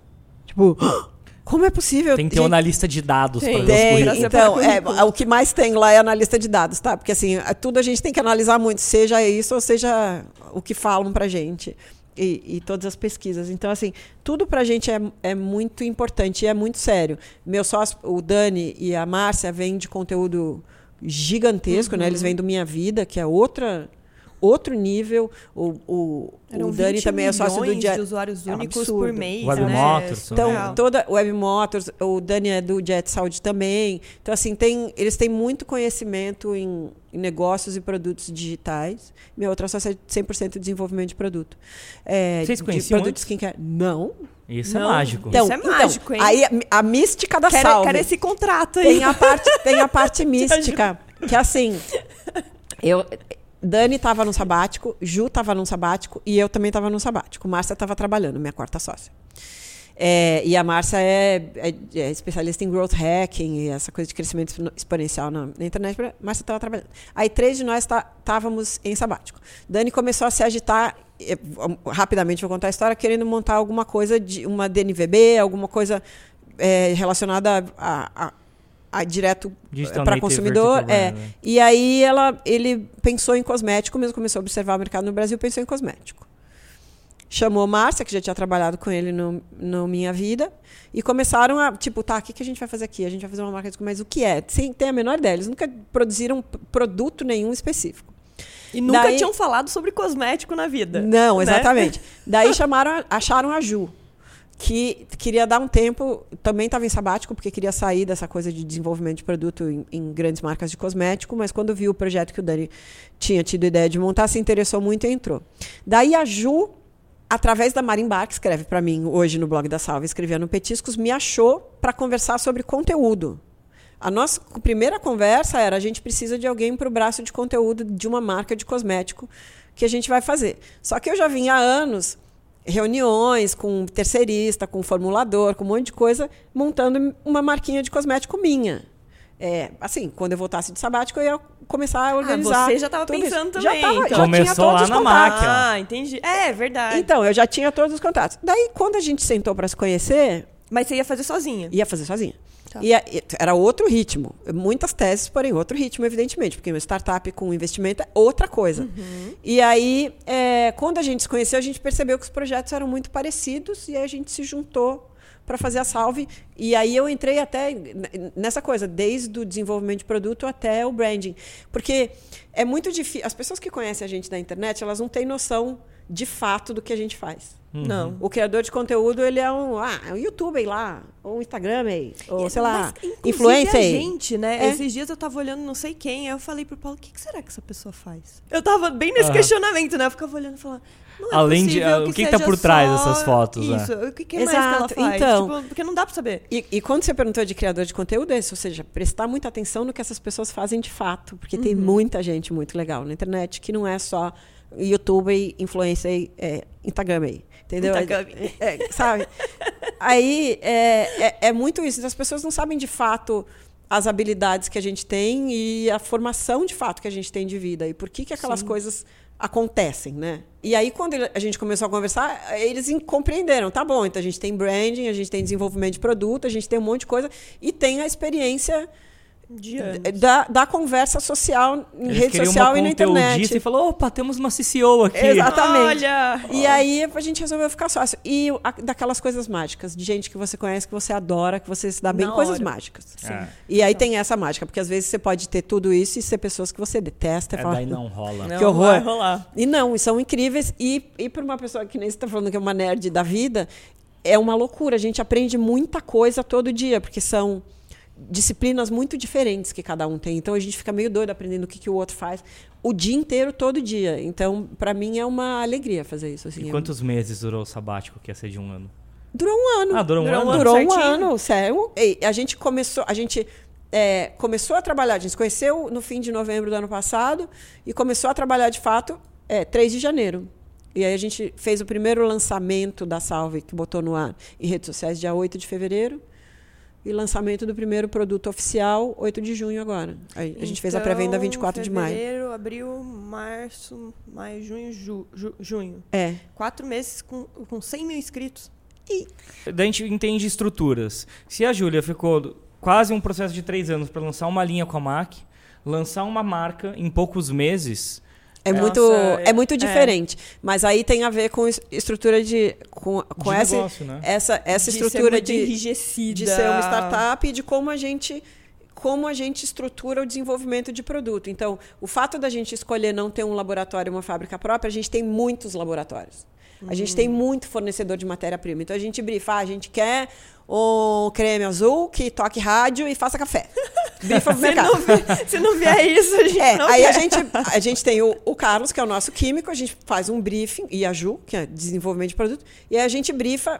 S3: Tipo, [GASPS] [GASPS] como é possível?
S1: Tem que ter uma analista de dados para ver os
S3: então, é, o que mais tem lá é analista de dados, tá? Porque assim, é- tudo a gente tem que analisar muito, seja isso ou seja o que falam pra gente. E, e todas as pesquisas. Então, assim, tudo pra gente é, é muito importante e é muito sério. Meu sócio, o Dani e a Márcia, vêm de conteúdo gigantesco, né? Eles vêm do Minha Vida, que é outra, outro nível. O, o,
S2: Eram
S3: o Dani
S2: 20
S3: também é sócio do Jet.
S2: de usuários
S3: É um
S2: únicos
S3: absurdo.
S2: por mês,
S1: Web
S2: né?
S1: Motors,
S3: Então,
S2: Surreal.
S3: toda Web Motors, o Dani é do Jet Saúde também. Então, assim, tem, eles têm muito conhecimento em, em negócios e produtos digitais. Minha outra sócia é 100% de desenvolvimento de produto. É,
S1: Vocês
S3: de
S1: conheciam
S3: produtos skincare. Não.
S1: Isso
S2: Não.
S1: é mágico.
S2: Isso é mágico, hein?
S3: Aí, a, a mística da
S2: Quero,
S3: salve.
S2: quero esse contrato aí.
S3: Tem a parte, tem a [LAUGHS] parte mística, que é assim, [LAUGHS] eu Dani estava no sabático, Ju estava no sabático e eu também estava no sabático. Márcia estava trabalhando, minha quarta sócia. É, e a Márcia é, é- é especialista em growth hacking e essa coisa de crescimento expo- exponencial na, na internet. Márcia estava trabalhando. Aí três de nós estávamos em sabático. Dani começou a se agitar, vamos- rapidamente vou contar a história, querendo montar alguma coisa, de uma DNVB, alguma coisa eh, relacionada a, a- a direto
S1: Digital
S3: para
S1: Native
S3: consumidor. É.
S1: Né?
S3: E aí ela, ele pensou em cosmético, mesmo começou a observar o mercado no Brasil, pensou em cosmético. Chamou a Márcia, que já tinha trabalhado com ele no, no Minha Vida, e começaram a, tipo, tá, o que, que a gente vai fazer aqui? A gente vai fazer uma marca de mas o que é? Sem ter a menor ideia. Eles nunca produziram produto nenhum específico.
S2: E nunca
S3: Daí-
S2: tinham falado sobre cosmético na vida.
S3: Não,
S2: né?
S3: exatamente. Daí [LAUGHS] chamaram, acharam a Ju, que queria dar um tempo, também estava em sabático, porque queria sair dessa coisa de desenvolvimento de produto em, em grandes marcas de cosmético, mas quando viu o projeto que o Dani tinha tido ideia de montar, se interessou muito e entrou. Daí a Ju, através da Marimbar, que escreve para mim hoje no blog da Salva, escrevia no Petiscos, me achou para conversar sobre conteúdo. A nossa primeira conversa era: a gente precisa de alguém para o braço de conteúdo de uma marca de cosmético que a gente vai fazer. Só que eu já vinha há anos reuniões com terceirista, com formulador, com um monte de coisa, montando uma marquinha de cosmético minha. É, assim, quando eu voltasse de sabático, eu ia começar a organizar.
S2: Ah, você já tava
S3: tudo isso.
S2: pensando
S3: já
S2: também,
S3: tava,
S2: então.
S3: já tinha
S1: Começou
S3: todos
S1: lá
S3: os
S1: na
S3: contatos.
S1: máquina.
S2: Ah, entendi. É, verdade.
S3: Então, eu já tinha todos os contatos. Daí, quando a gente sentou para se conhecer,
S2: Mas você ia fazer sozinha.
S3: ia fazer sozinha.
S2: Tá.
S3: E era outro ritmo. Muitas teses, porém outro ritmo, evidentemente, porque uma startup com investimento é outra coisa.
S2: Uhum.
S3: E aí, é, quando a gente se conheceu, a gente percebeu que os projetos eram muito parecidos e aí a gente se juntou para fazer a salve. E aí eu entrei até nessa coisa, desde o desenvolvimento de produto até o branding. Porque é muito difícil. As pessoas que conhecem a gente da internet, elas não têm noção de fato do que a gente faz.
S2: Não.
S3: O criador de conteúdo, ele é um, ah, um YouTube lá, ou um Instagram aí, ou sei lá,
S2: Mas,
S3: influencer
S2: a
S3: aí.
S2: gente, né?
S3: É.
S2: Esses dias eu tava olhando não sei quem, aí eu falei pro Paulo, o que, que será que essa pessoa faz? Eu tava bem nesse
S1: Aham.
S2: questionamento, né? Eu ficava olhando e falando, não é
S1: Além de-
S2: possível
S1: ah, o
S2: que,
S1: que que tá
S2: seja
S1: por trás dessas fotos, né?
S2: Isso, o que, que mais que ela
S3: Exato,
S2: faz?
S3: então.
S2: Tipo, porque não dá pra saber.
S3: E, e quando você perguntou de criador de conteúdo, é isso, ou seja, prestar muita atenção no que essas pessoas fazem de fato, porque tem
S2: Uhum.
S3: muita gente muito legal na internet que não é só YouTube, influencer, é, Instagram aí. Entendeu?
S2: Instagram.
S3: É, sabe? Aí é, é, é muito isso. As pessoas não sabem de fato as habilidades que a gente tem e a formação de fato que a gente tem de vida e por que, que aquelas
S2: Sim.
S3: coisas acontecem, né? E aí quando a gente começou a conversar, eles compreenderam, tá bom, então a gente tem branding, a gente tem desenvolvimento de produto, a gente tem um monte de coisa e tem a experiência. Da, da conversa social em
S1: Eles
S3: rede social
S1: uma
S3: e na internet.
S1: E falou, opa, temos uma CCO aqui.
S3: Exatamente.
S2: Olha!
S3: E aí a gente resolveu ficar sócio. E a- daquelas coisas mágicas, de gente que você conhece, que você adora, que você se dá bem,
S2: Na
S3: coisas
S2: hora.
S3: mágicas.
S1: É.
S3: E aí tem essa mágica, porque às vezes você pode ter tudo isso e ser pessoas que você detesta. e
S1: É,
S3: fala,
S1: daí não rola.
S2: Não
S3: Que horror.
S2: vai rolar.
S3: E não, e são incríveis. E, e para uma pessoa que nem você está falando que é uma nerd da vida, é uma loucura. A gente aprende muita coisa todo dia, porque são disciplinas muito diferentes que cada um tem. Então a gente fica meio doido aprendendo o que, que o outro faz o dia inteiro, todo dia. Então, para mim, é uma alegria fazer isso. Assim.
S1: E quantos meses durou o sabático, que ia ser de um ano?
S3: Durou um ano.
S1: Ah, durou um
S2: Durou
S1: ano?
S2: um ano.
S3: Durou um ano, sério. E a gente começou, a gente é, começou a trabalhar, a gente se conheceu no fim de novembro do ano passado e começou a trabalhar de fato é, 3 de janeiro. E aí a gente fez o primeiro lançamento da Salve, que botou no ar em redes sociais, dia 8 de fevereiro. E lançamento do primeiro produto oficial, 8 de junho agora. A gente fez a pré-venda
S2: Então,
S3: 24 de maio.
S2: Fevereiro, abril, março, maio, junho, ju- ju- junho.
S3: É.
S2: Quatro meses com, com 100 mil inscritos.
S1: Daí a gente entende estruturas. Se a Júlia ficou quase um processo de três anos para lançar uma linha com a MAC, lançar uma marca em poucos meses,
S3: É
S2: Nossa,
S3: muito,
S2: é-
S3: é muito
S2: é.
S3: diferente. Mas aí tem a ver com es- estrutura de. com, com
S1: de
S3: essa,
S1: negócio, né?
S3: essa, essa
S2: de ser
S3: estrutura
S2: muito
S3: de,
S2: enrijecida.
S3: de ser uma startup e de como a gente como a gente estrutura o desenvolvimento de produto. Então, o fato da gente escolher não ter um laboratório, uma fábrica própria, a gente tem muitos laboratórios. A gente tem muito fornecedor de matéria-prima. Então, a gente brifa, ah, a gente quer um creme azul que toque rádio e faça café. [LAUGHS] Brifa pro
S2: Se
S3: mercado.
S2: se não vier [LAUGHS] isso, a gente
S3: É, aí
S2: quer.
S3: a gente, [LAUGHS] a gente tem o, o Carlos, que é o nosso químico, a gente faz um briefing, e a Ju, que é desenvolvimento de produto, e aí a gente brifa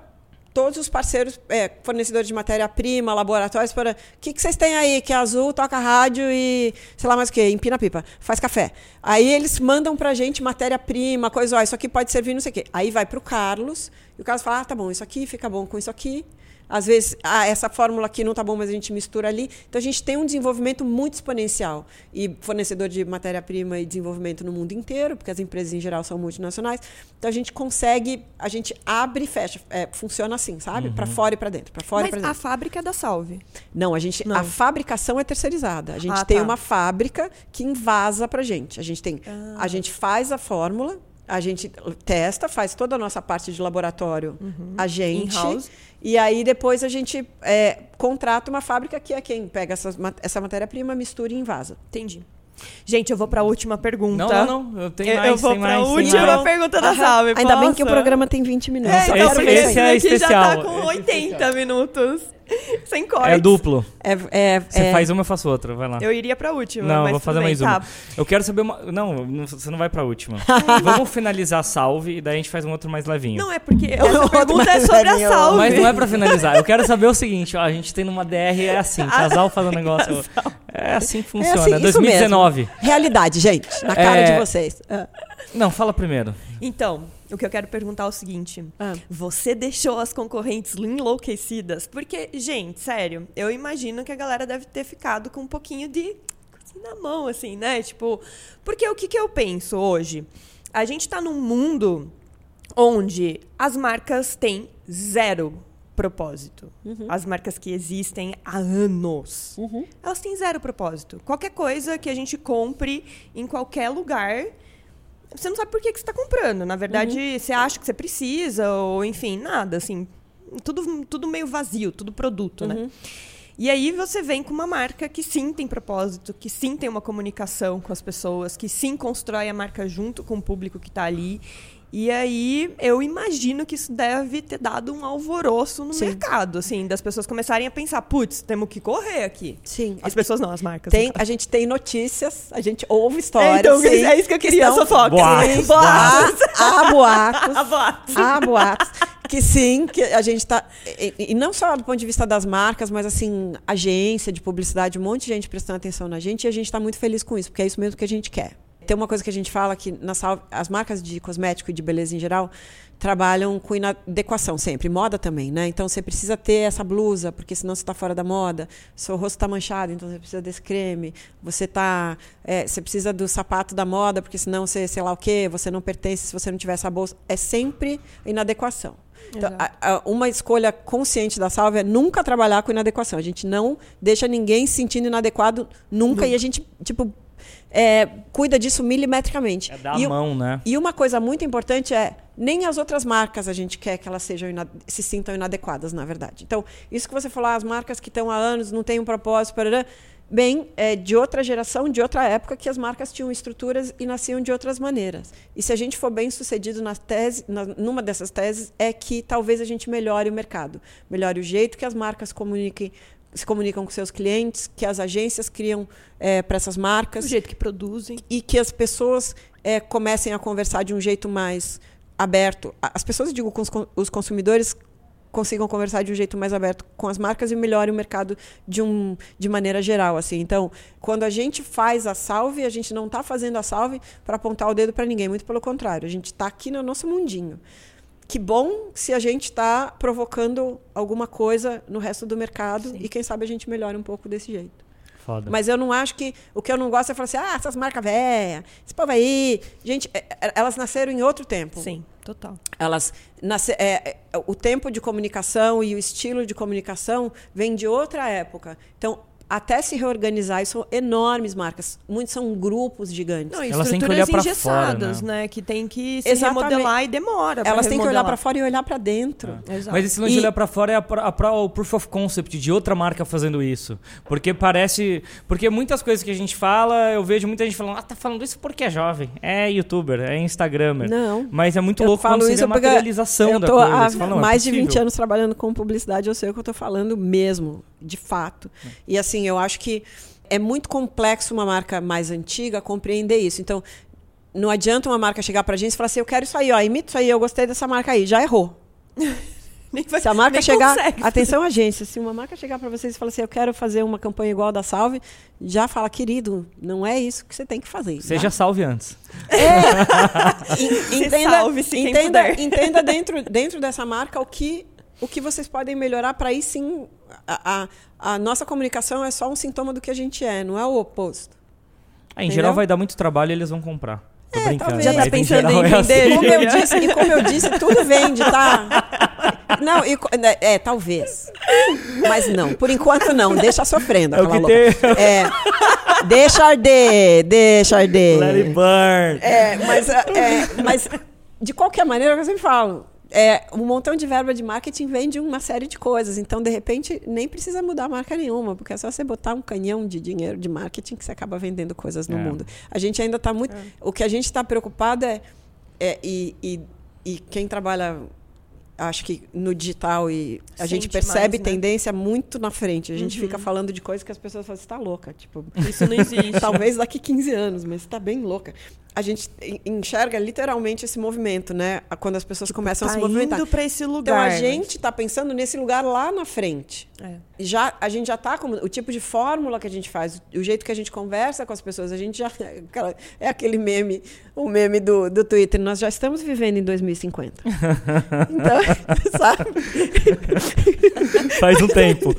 S3: todos os parceiros, é, fornecedores de matéria-prima, laboratórios, para o que, que vocês têm aí? Que é azul, toca rádio e sei lá mais o que, empina pipa, faz café. Aí eles mandam pra gente matéria-prima, coisa, ó, isso aqui pode servir, não sei o quê. Aí vai pro Carlos, e o Carlos fala, ah, tá bom, isso aqui fica bom com isso aqui. Às vezes, ah, essa fórmula aqui não tá bom, mas a gente mistura ali. Então a gente tem um desenvolvimento muito exponencial. E fornecedor de matéria-prima e desenvolvimento no mundo inteiro, porque as empresas em geral são multinacionais. Então a gente consegue, a gente abre e fecha. É, funciona assim, sabe? Para fora e para dentro, para fora e para
S2: Mas a
S3: dentro.
S2: fábrica é da Salve.
S3: Não, a gente,
S2: Não.
S3: a fabricação é terceirizada. A gente
S2: Ah,
S3: tem
S2: tá.
S3: uma fábrica que invasa pra gente. A gente tem,
S2: Ah.
S3: a gente faz a fórmula, a gente testa, faz toda a nossa parte de laboratório, a gente.
S2: Uhum.
S3: E aí depois a gente é, contrata uma fábrica que é quem pega essas ma- essa matéria-prima, mistura e invasa.
S2: Entendi. Gente, eu vou pra última pergunta.
S1: Não, não, não. Eu tenho
S2: Eu,
S1: mais,
S2: eu vou
S1: mais, tem
S2: última
S1: mais.
S2: pergunta da. Salve.
S3: Ainda bem que o programa tem 20 minutos.
S2: É, então,
S3: quero
S2: porque
S3: ver
S1: esse é
S2: aqui já
S1: especial.
S2: tá com
S1: Esse é
S2: 80
S1: especial.
S2: minutos. [LAUGHS] Sem corte.
S1: É duplo.
S3: É, é,
S1: Você
S3: é-
S1: faz uma, eu faço outra. Vai lá.
S2: Eu iria pra última.
S1: Não,
S2: mas
S1: vou fazer
S2: bem,
S1: mais uma.
S2: tá.
S1: Eu quero saber uma. Não, você não vai pra última. [LAUGHS] Vamos finalizar a salve e daí a gente faz um outro mais levinho.
S2: Não, é porque [LAUGHS] essa pergunta é sobre a. Salve.
S1: Mas não é pra finalizar. Eu quero saber o seguinte, ó, a gente tem numa DR, é assim, casal fazendo negócio. É assim que
S3: é
S1: funciona.
S3: assim, isso
S1: 2019.
S3: mesmo. Realidade, gente, na cara
S1: É.
S3: de vocês. Ah.
S1: Não, fala primeiro.
S2: Então, o que eu quero perguntar é o seguinte:
S3: Ah.
S2: você deixou as concorrentes enlouquecidas? Porque, gente, sério, eu imagino que a galera deve ter ficado com um pouquinho de assim, na mão, assim, né? Tipo, porque o que, que eu penso hoje? A gente tá num mundo onde as marcas têm zero propósito. As marcas que existem há anos. Elas têm zero propósito. Qualquer coisa que a gente compre em qualquer lugar, você não sabe por que, que você está comprando. Na verdade, você acha que você precisa, ou enfim, nada, assim. Tudo, tudo meio vazio, tudo produto, né? E aí você vem com uma marca que sim tem propósito, que sim tem uma comunicação com as pessoas, que sim constrói a marca junto com o público que está ali. E aí eu imagino que isso deve ter dado um alvoroço no
S3: Sim.
S2: mercado, assim, das pessoas começarem a pensar, putz, temos que correr aqui.
S3: Sim.
S2: As pessoas não, as marcas.
S3: Tem, a gente tem notícias, a gente ouve
S2: É,
S3: histórias.
S2: então,
S3: sim,
S2: é isso que eu queria,
S3: estão-
S2: fofoca.
S1: Boatos,
S2: Boatos.
S3: Há, [LAUGHS] há boatos.
S2: A boatos.
S3: Há boatos. Que sim, que a gente está. E, e não só do ponto de vista das marcas, mas assim, agência de publicidade, um monte de gente prestando atenção na gente e a gente está muito feliz com isso, porque é isso mesmo que a gente quer. Tem uma coisa que a gente fala que na Salve, as marcas de cosmético e de beleza em geral trabalham com inadequação sempre, moda também, né? Então você precisa ter essa blusa, porque senão você está fora da moda. Seu rosto está manchado, então você precisa desse creme. Você tá, é, você precisa do sapato da moda, porque senão você, sei lá o quê, você não pertence se você não tiver essa bolsa. É sempre inadequação. Então, a- a- uma escolha consciente da Salve é nunca trabalhar com inadequação. A gente não deixa ninguém se sentindo inadequado nunca, e a gente, tipo, é, cuida disso milimetricamente.
S1: É dar
S3: e,
S1: mão, né?
S3: e uma coisa muito importante é nem as outras marcas a gente quer que elas sejam se sintam inadequadas, na verdade. Então, isso que você falou, as marcas que estão há anos não têm um propósito, parará, bem, é de outra geração, de outra época, que as marcas tinham estruturas e nasciam de outras maneiras. E se a gente for bem sucedido na tese, na, numa dessas teses, é que talvez a gente melhore o mercado, melhore o jeito que as marcas comuniquem se comunicam com seus clientes, que as agências criam para essas marcas
S2: O jeito que produzem.
S3: e que as pessoas eh, comecem a conversar de um jeito mais aberto. As pessoas, digo, com os consumidores consigam conversar de um jeito mais aberto com as marcas e melhore o mercado de, um, de maneira geral. assim. Então, quando a gente faz a salve, a gente não está fazendo a salve para apontar o dedo para ninguém, muito pelo contrário. A gente está aqui no nosso mundinho. Que bom se a gente está provocando alguma coisa no resto do mercado
S2: Sim.
S3: e quem sabe a gente melhore um pouco desse jeito.
S1: Foda.
S3: Mas eu não acho que. O que eu não gosto é falar assim, ah, essas marcas velhas, esse povo aí. Gente, é, é, elas nasceram em outro tempo.
S2: Sim, total.
S3: Elas nasce, é, é, o tempo de comunicação e o estilo de comunicação vem de outra época. Então, até se reorganizar, e são enormes marcas. Muitos são grupos gigantes.
S2: Não,
S1: Elas têm que
S2: estruturas
S1: olhar pra
S2: engessadas,
S1: fora,
S2: né? Que tem que se
S3: Exatamente.
S2: remodelar e demora.
S3: Elas têm que olhar para fora e olhar para dentro.
S2: Exato.
S1: Mas esse lance
S3: E-
S1: de olhar pra fora é a, a, pro- o proof of concept de outra marca fazendo isso. Porque parece. Porque muitas coisas que a gente fala, eu vejo muita gente falando, ah, tá falando isso porque é jovem, é youtuber, é instagramer.
S3: Não.
S1: Mas é muito
S3: Eu
S1: louco quando
S3: falo
S1: você vê
S3: isso
S1: a materialização
S3: eu
S1: da
S3: tô
S1: coisa.
S3: há
S1: Você fala, não, é
S3: mais de 20
S1: possível.
S3: anos trabalhando com publicidade, eu sei o que eu estou falando mesmo, de fato. E assim, eu acho que é muito complexo uma marca mais antiga compreender isso. Então, não adianta uma marca chegar pra gente e falar assim, eu quero isso aí, ó, imita isso aí, eu gostei dessa marca aí, já errou. [LAUGHS]
S2: Nem vai-
S3: Se a marca chegar,
S2: consegue.
S3: atenção agência, se uma marca chegar para vocês e falar assim, eu quero fazer uma campanha igual a da Salve, já fala, querido, não é isso que você tem que fazer.
S1: Seja salve antes. [LAUGHS]
S3: En-
S2: Se salve-se quem
S3: entenda, entenda dentro, dentro dessa marca o que, o que vocês podem melhorar para aí sim. A, a, a nossa comunicação é só um sintoma do que a gente é, não é o oposto.
S1: Ah, em
S3: Entendeu?
S1: geral vai dar muito trabalho e eles vão comprar. Tô
S3: É,
S1: brincando.
S3: Já tá
S2: pensando em
S1: é
S2: vender?
S1: assim. [LAUGHS]
S3: Como eu disse, e como eu disse, tudo vende, tá? Não, e né, é, talvez. Mas não, por enquanto não, deixa sofrendo.
S1: É o
S3: aquela
S1: que
S3: louca.
S1: tem.
S3: É, deixa arder, deixa arder.
S1: Let it burn.
S3: É, mas, é, mas de qualquer maneira, é eu sempre falo. É, um montão de verba de marketing vende uma série de coisas. Então, de repente, nem precisa mudar marca nenhuma, porque é só você botar um canhão de dinheiro de marketing que você acaba vendendo coisas no
S1: É.
S3: mundo. A gente ainda está muito. O que a gente está preocupado é. é e, e, e quem trabalha. Acho que no digital e a gente
S2: Sente
S3: percebe
S2: mais, né?
S3: tendência muito na frente. A gente
S2: Uhum.
S3: fica falando de coisas que as pessoas falam, você está louca. Tipo,
S2: Isso não existe. [LAUGHS]
S3: Talvez daqui 15 anos, mas está bem louca. A gente en- enxerga literalmente esse movimento, né? Quando as pessoas começam a
S2: Tá
S3: se movimentar.
S2: indo pra esse
S3: Então
S2: lugar.
S3: a
S2: né?
S3: gente está pensando nesse lugar lá na frente.
S2: É.
S3: Já a gente já está com o tipo de fórmula que a gente faz, o jeito que a gente conversa com as pessoas, a gente já [LAUGHS] é aquele meme, o meme do, do Twitter, nós já estamos vivendo em 2050. [LAUGHS] Então, [LAUGHS] sabe?
S1: Faz um tempo.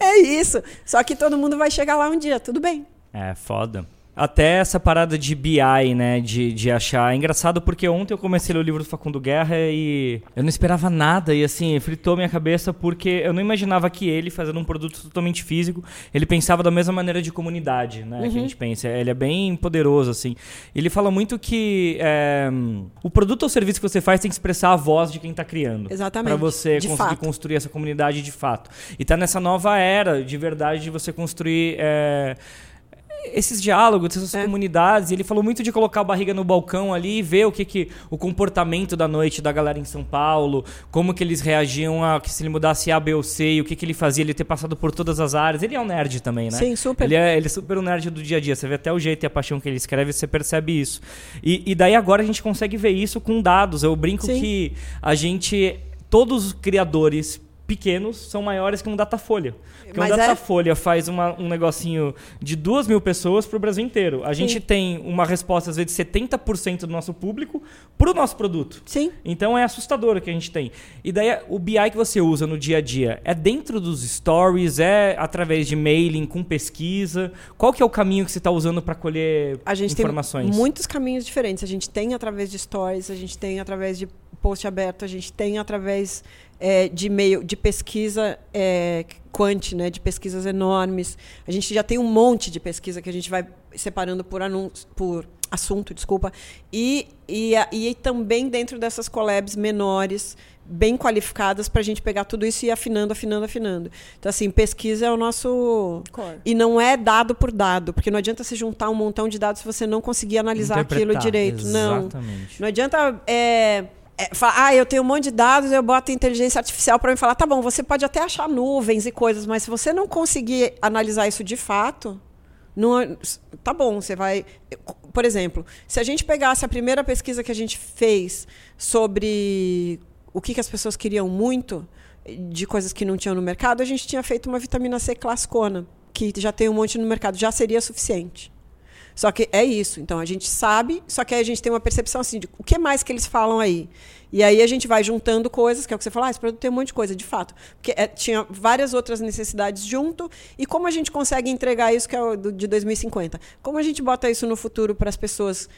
S3: É isso. Só que todo mundo vai chegar lá um dia, tudo bem.
S1: É, foda. Até essa parada de BI, né? De, de achar. É engraçado porque ontem eu comecei a ler o livro do Facundo Guerra e eu não esperava nada. E assim, fritou minha cabeça porque eu não imaginava que ele, fazendo um produto totalmente físico, ele pensava da mesma maneira de comunidade, né? Que a gente pensa. Ele é bem poderoso, assim. Ele fala muito que é, o produto ou serviço que você faz tem que expressar a voz de quem tá criando.
S3: Exatamente.
S1: Pra você
S3: De
S1: conseguir
S3: fato.
S1: construir essa comunidade de fato. E tá nessa nova era de verdade de você construir. é, esses diálogos, essas
S3: É.
S1: comunidades, ele falou muito de colocar a barriga no balcão ali e ver o que que o comportamento da noite da galera em São Paulo, como que eles reagiam a que se ele mudasse A, B ou C, e o que que ele fazia, ele ter passado por todas as áreas. Ele é um nerd também, né?
S3: Sim, super.
S1: Ele é, ele é super um nerd do dia a dia. Você vê até o jeito e a paixão que ele escreve, você percebe isso. E, e daí agora a gente consegue ver isso com dados. Eu brinco
S3: Sim.
S1: que a gente, todos os criadores pequenos são maiores que um Datafolha. Porque
S3: Mas
S1: um
S3: é-
S1: Datafolha faz uma- um negocinho de duas mil pessoas para o Brasil inteiro. A gente tem uma resposta, às vezes, de 70% do nosso público para o nosso produto.
S3: Sim.
S1: Então é assustador o que a gente tem. E daí o BI que você usa no dia a dia é dentro dos stories, é através de mailing, com pesquisa? Qual que é o caminho que você está usando para colher
S3: A gente
S1: informações?
S3: tem muitos caminhos diferentes. A gente tem através de stories, a gente tem através de post aberto, a gente tem através é, de e-mail, de pesquisa é, quant, né, de pesquisas enormes. A gente já tem um monte de pesquisa que a gente vai separando por anúncio, por assunto, desculpa. E, e, e também dentro dessas collabs menores, bem qualificadas, para a gente pegar tudo isso e ir afinando, afinando, afinando. Então, assim, pesquisa é o nosso
S2: Core.
S3: e não é dado por dado, porque não adianta se juntar um montão de dados se você não conseguir analisar aquilo direito. Não.
S1: Exatamente.
S3: Não adianta é, é, falar, ah, eu tenho um monte de dados, eu boto inteligência artificial para me falar, tá bom, você pode até achar nuvens e coisas, mas se você não conseguir analisar isso de fato, não, tá bom, você vai. Por exemplo, se a gente pegasse a primeira pesquisa que a gente fez sobre o que, que as pessoas queriam muito de coisas que não tinham no mercado, a gente tinha feito uma vitamina C classicona, que já tem um monte no mercado, já seria suficiente. Só que é isso. Então a gente sabe, só que a gente tem uma percepção assim de o que mais que eles falam aí. E aí a gente vai juntando coisas, que é o que você falou, ah, esse produto tem um monte de coisa, de fato. Porque é, tinha várias outras necessidades junto. E como a gente consegue entregar isso, que é o do, de 2050? Como a gente bota isso no futuro para as pessoas,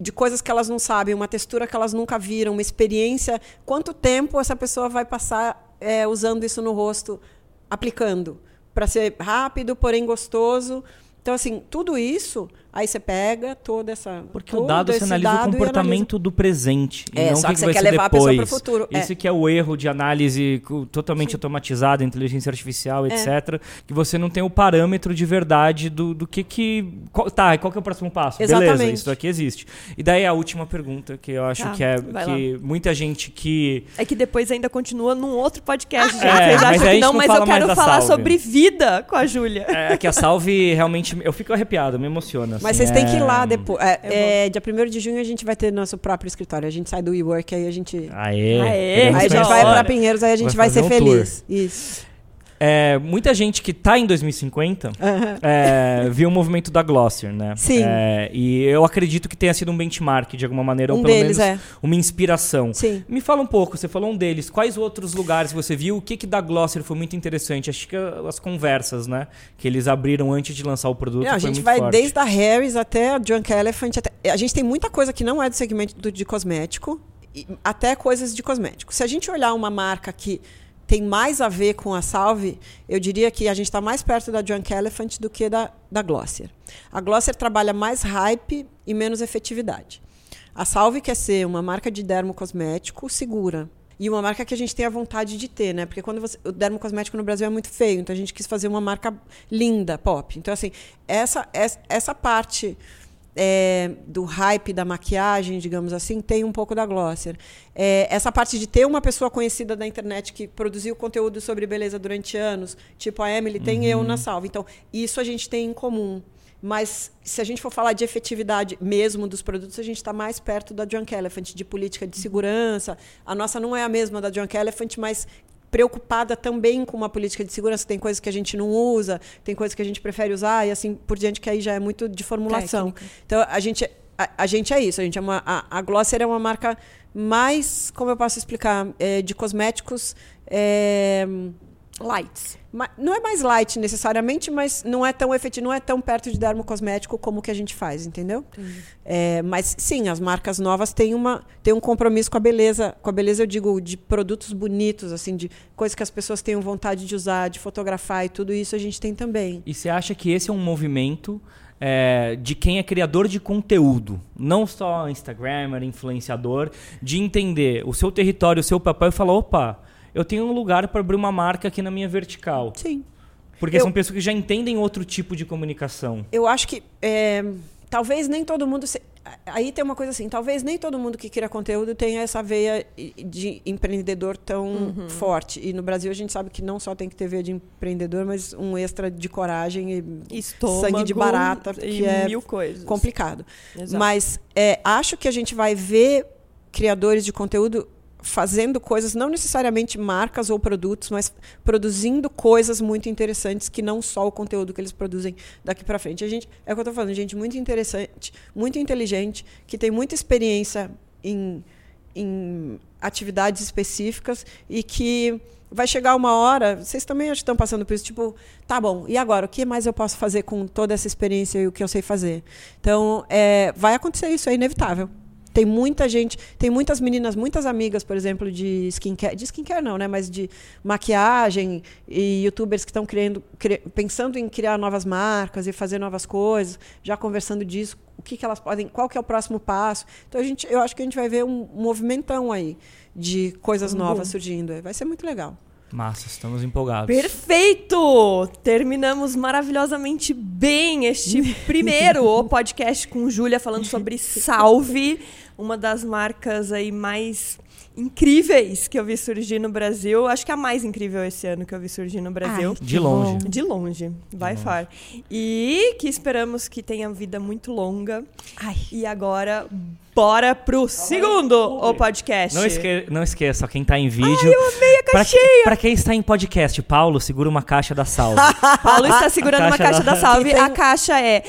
S3: de coisas que elas não sabem, uma textura que elas nunca viram, uma experiência. Quanto tempo essa pessoa vai passar é, usando isso no rosto, aplicando? Para ser rápido, porém gostoso. Então, assim, tudo isso, aí você pega toda essa.
S1: Porque o dado você analisa
S3: dado
S1: o
S3: e
S1: comportamento do presente. e
S3: É,
S1: não
S3: só
S1: o
S3: que
S1: que,
S3: você quer levar a
S1: depois.
S3: pessoa pro futuro, é.
S1: Esse que é o erro de análise totalmente automatizada, inteligência artificial,
S3: É.
S1: etc. Que você não tem o parâmetro de verdade do, do que que... Qual, tá, e qual que é o próximo passo? Beleza,
S3: Exatamente.
S1: isso daqui existe. E daí a última pergunta, que eu acho
S2: Tá,
S1: que é que muita gente que...
S2: É que depois ainda continua num outro podcast, gente.
S1: É,
S2: Vocês
S1: mas
S2: acham
S1: a
S2: que não, mas eu quero falar
S1: Salve.
S2: sobre vida com a Júlia.
S1: É que a salve realmente... Eu fico arrepiado, me emociona.
S3: Mas vocês têm que ir lá depois. É, é, dia 1 de junho a gente vai ter nosso próprio escritório. A gente sai do WeWork, aí a gente.
S1: Aê!
S2: Aê,
S3: aí a gente vai para Pinheiros, aí a gente
S1: Vai
S3: vai, ser
S1: um tour.
S3: feliz. Isso.
S1: É, muita gente que tá em 2050
S3: Aham.
S1: é, viu o movimento da Glossier, né?
S3: Sim.
S1: É, e eu acredito que tenha sido um benchmark de alguma maneira, ou
S3: Um
S1: pelo
S3: deles,
S1: menos
S3: é.
S1: uma inspiração.
S3: Sim.
S1: Me fala um pouco, você falou um deles. Quais outros lugares você viu? O que, que da Glossier foi muito interessante? Acho que as conversas, né? Que eles abriram antes de lançar o produto.
S3: Não, a gente vai
S1: forte.
S3: desde a Harry's até a Drunk Elephant. até- a gente tem muita coisa que não é do segmento do- de cosmético, até coisas de cosmético. Se a gente olhar uma marca que tem mais a ver com a Salve, eu diria que a gente está mais perto da Drunk Elephant do que da, da Glossier. A Glossier trabalha mais hype e menos efetividade. A Salve quer ser uma marca de dermocosmético segura. E uma marca que a gente tem a vontade de ter, né? Porque quando você, o dermocosmético no Brasil é muito feio, então a gente quis fazer uma marca linda, pop. Então, assim, essa, essa, essa parte é, do hype da maquiagem, digamos assim, tem um pouco da Glossier. É, essa parte de ter uma pessoa conhecida da internet que produziu conteúdo sobre beleza durante anos, tipo a Emily, tem eu na salva. Então, isso a gente tem em comum. Mas se a gente for falar de efetividade mesmo dos produtos, a gente está mais perto da Junk Elephant, de política de segurança. A nossa não é a mesma da Junk Elephant, mas preocupada também com uma política de segurança. Tem coisas que a gente não usa, tem coisas que a gente prefere usar e assim por diante, que aí já é muito de formulação.
S2: Técnica.
S3: Então a gente, a, a gente é isso. A gente é uma, a, a Glosser é uma marca mais, como eu posso explicar, é, de cosméticos. é,
S2: Lights.
S3: não é mais light necessariamente, mas não é tão efetivo, não é tão perto de dermocosmético como o que a gente faz, entendeu? É, mas sim, as marcas novas têm, uma, têm um compromisso com a beleza. Com a beleza, eu digo, de produtos bonitos, assim, de coisas que as pessoas tenham vontade de usar, de fotografar e tudo isso a gente tem também.
S1: E você acha que esse é um movimento é, de quem é criador de conteúdo, não só Instagrammer, influenciador, de entender o seu território, o seu papel e falar, opa, eu tenho um lugar para abrir uma marca aqui na minha vertical.
S3: Sim.
S1: Porque
S3: Eu-
S1: são pessoas que já entendem outro tipo de comunicação.
S3: Eu acho que é, talvez nem todo mundo. se- aí tem uma coisa assim, talvez nem todo mundo que cria conteúdo tenha essa veia de empreendedor tão forte. E no Brasil a gente sabe que não só tem que ter veia de empreendedor, mas um extra de coragem e
S2: Estômago.
S3: sangue de barata,
S2: e
S3: que é
S2: mil coisas.
S3: complicado.
S2: Exato.
S3: Mas é, acho que a gente vai ver criadores de conteúdo fazendo coisas, não necessariamente marcas ou produtos, mas produzindo coisas muito interessantes que não só o conteúdo que eles produzem daqui para frente. A gente, é o que eu estou falando, gente muito interessante, muito inteligente, que tem muita experiência em, em atividades específicas e que vai chegar uma hora, vocês também estão passando por isso, tipo, tá bom, e agora? O que mais eu posso fazer com toda essa experiência e o que eu sei fazer? Então, é, vai acontecer isso, é inevitável. Tem muita gente, tem muitas meninas, muitas amigas, por exemplo, de skincare, de skincare não, né, mas de maquiagem e youtubers que estão criando, cri- pensando em criar novas marcas e fazer novas coisas, já conversando disso, o que, que elas podem, qual que é o próximo passo. Então a gente, eu acho que a gente vai ver um movimentão aí de coisas novas surgindo. Vai ser muito legal.
S1: Massa, estamos empolgados.
S2: Perfeito! Terminamos maravilhosamente bem este [LAUGHS] primeiro o podcast com Júlia falando sobre Salve, uma das marcas aí mais incríveis que eu vi surgir no Brasil. Acho que a mais incrível esse ano que eu vi surgir no Brasil.
S3: Ai,
S1: De
S3: que
S1: longe.
S3: bom.
S2: De longe, vai far. E que esperamos que tenha vida muito longa.
S3: Ai.
S2: E agora, bora pro segundo o podcast.
S1: Não, esque não esqueça, quem tá em vídeo.
S2: Ai, eu amei a
S1: Pra,
S2: caixinha!
S1: pra quem está em podcast, Paulo, segura uma caixa da salve. [LAUGHS]
S2: Paulo está segurando
S1: A
S2: uma
S1: caixa
S2: caixa
S1: da-
S2: da salve.
S3: Que tem-
S2: A caixa é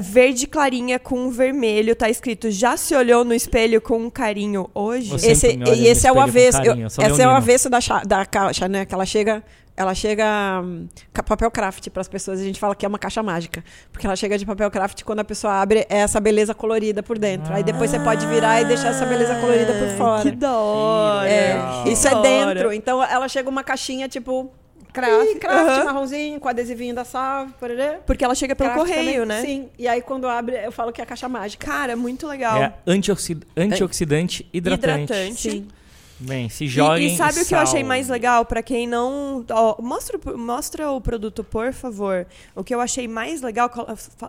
S2: verde clarinha com vermelho. Tá escrito: Já se olhou no espelho com um carinho hoje?
S3: Esse, e esse é o avesso.
S1: carinho,
S3: eu-
S1: sou
S3: esse é o
S1: leonino.
S3: avesso da, da caixa, né? Que ela chega. Ela chega ca- papel craft para as pessoas. A gente fala que é uma caixa mágica. Porque ela chega de papel craft quando a pessoa abre é essa beleza colorida por dentro. Aí depois você pode virar e deixar essa beleza colorida por fora.
S2: Que da hora.
S3: É, isso é
S2: Da hora.
S3: dentro. Então ela chega uma caixinha tipo craft, craft
S2: Aham.
S3: marronzinho, com adesivinho da salve, porerê.
S2: Porque ela chega pelo
S3: Craft
S2: correio,
S3: também.
S2: né?
S3: Sim. E aí quando abre, eu falo que é a caixa mágica.
S2: Cara, muito legal.
S1: É antioxi- antioxidante hidratante.
S2: Hidratante.
S3: Sim.
S1: Bem, se
S2: E-
S1: joguem.
S2: E, sabe o que eu achei mais legal? Pra quem não. ó, mostra, o- mostra o produto, por favor. O que eu achei mais legal,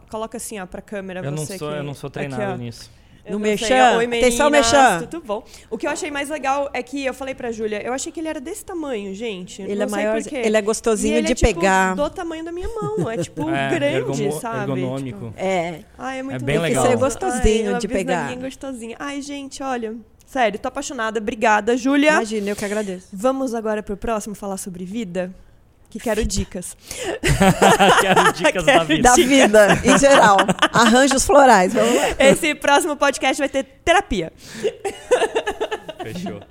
S2: coloca assim, ó, pra câmera.
S1: Eu não
S2: você
S1: sou,
S2: que-
S1: eu não sou
S2: aqui,
S1: treinado
S2: ó.
S1: nisso.
S3: No. Merchan.
S2: Oi,
S3: Atenção,
S2: meninas,
S3: Merchan.
S2: Tudo bom? O que eu achei mais legal é que eu falei pra Júlia, eu achei que ele era desse tamanho, gente.
S3: Ele
S2: não
S3: é
S2: sei
S3: maior,
S2: por quê.
S3: ele é
S2: E
S3: gostosinho
S2: ele
S3: de
S2: é, tipo,
S3: pegar.
S2: do tamanho da minha mão. É tipo [LAUGHS]
S1: É,
S2: grande,
S1: ergomo-
S2: sabe?
S1: ergonômico.
S2: Tipo,
S3: É.
S2: ai, é muito
S1: bem
S2: gostoso.
S1: legal.
S3: Tem que ser gostosinho
S2: Ai,
S3: de pegar.
S2: gostosinha. Ai, gente, olha. Sério, tô apaixonada. Obrigada, Júlia.
S3: Imagina, eu que agradeço.
S2: Vamos agora pro próximo falar sobre vida? Que quero dicas. [LAUGHS]
S1: Quero [LAUGHS] dicas da
S2: Quero
S1: vida.
S3: Da vida, em geral. Arranjos florais. Vamos lá.
S2: Esse próximo podcast vai ter terapia.
S1: Fechou.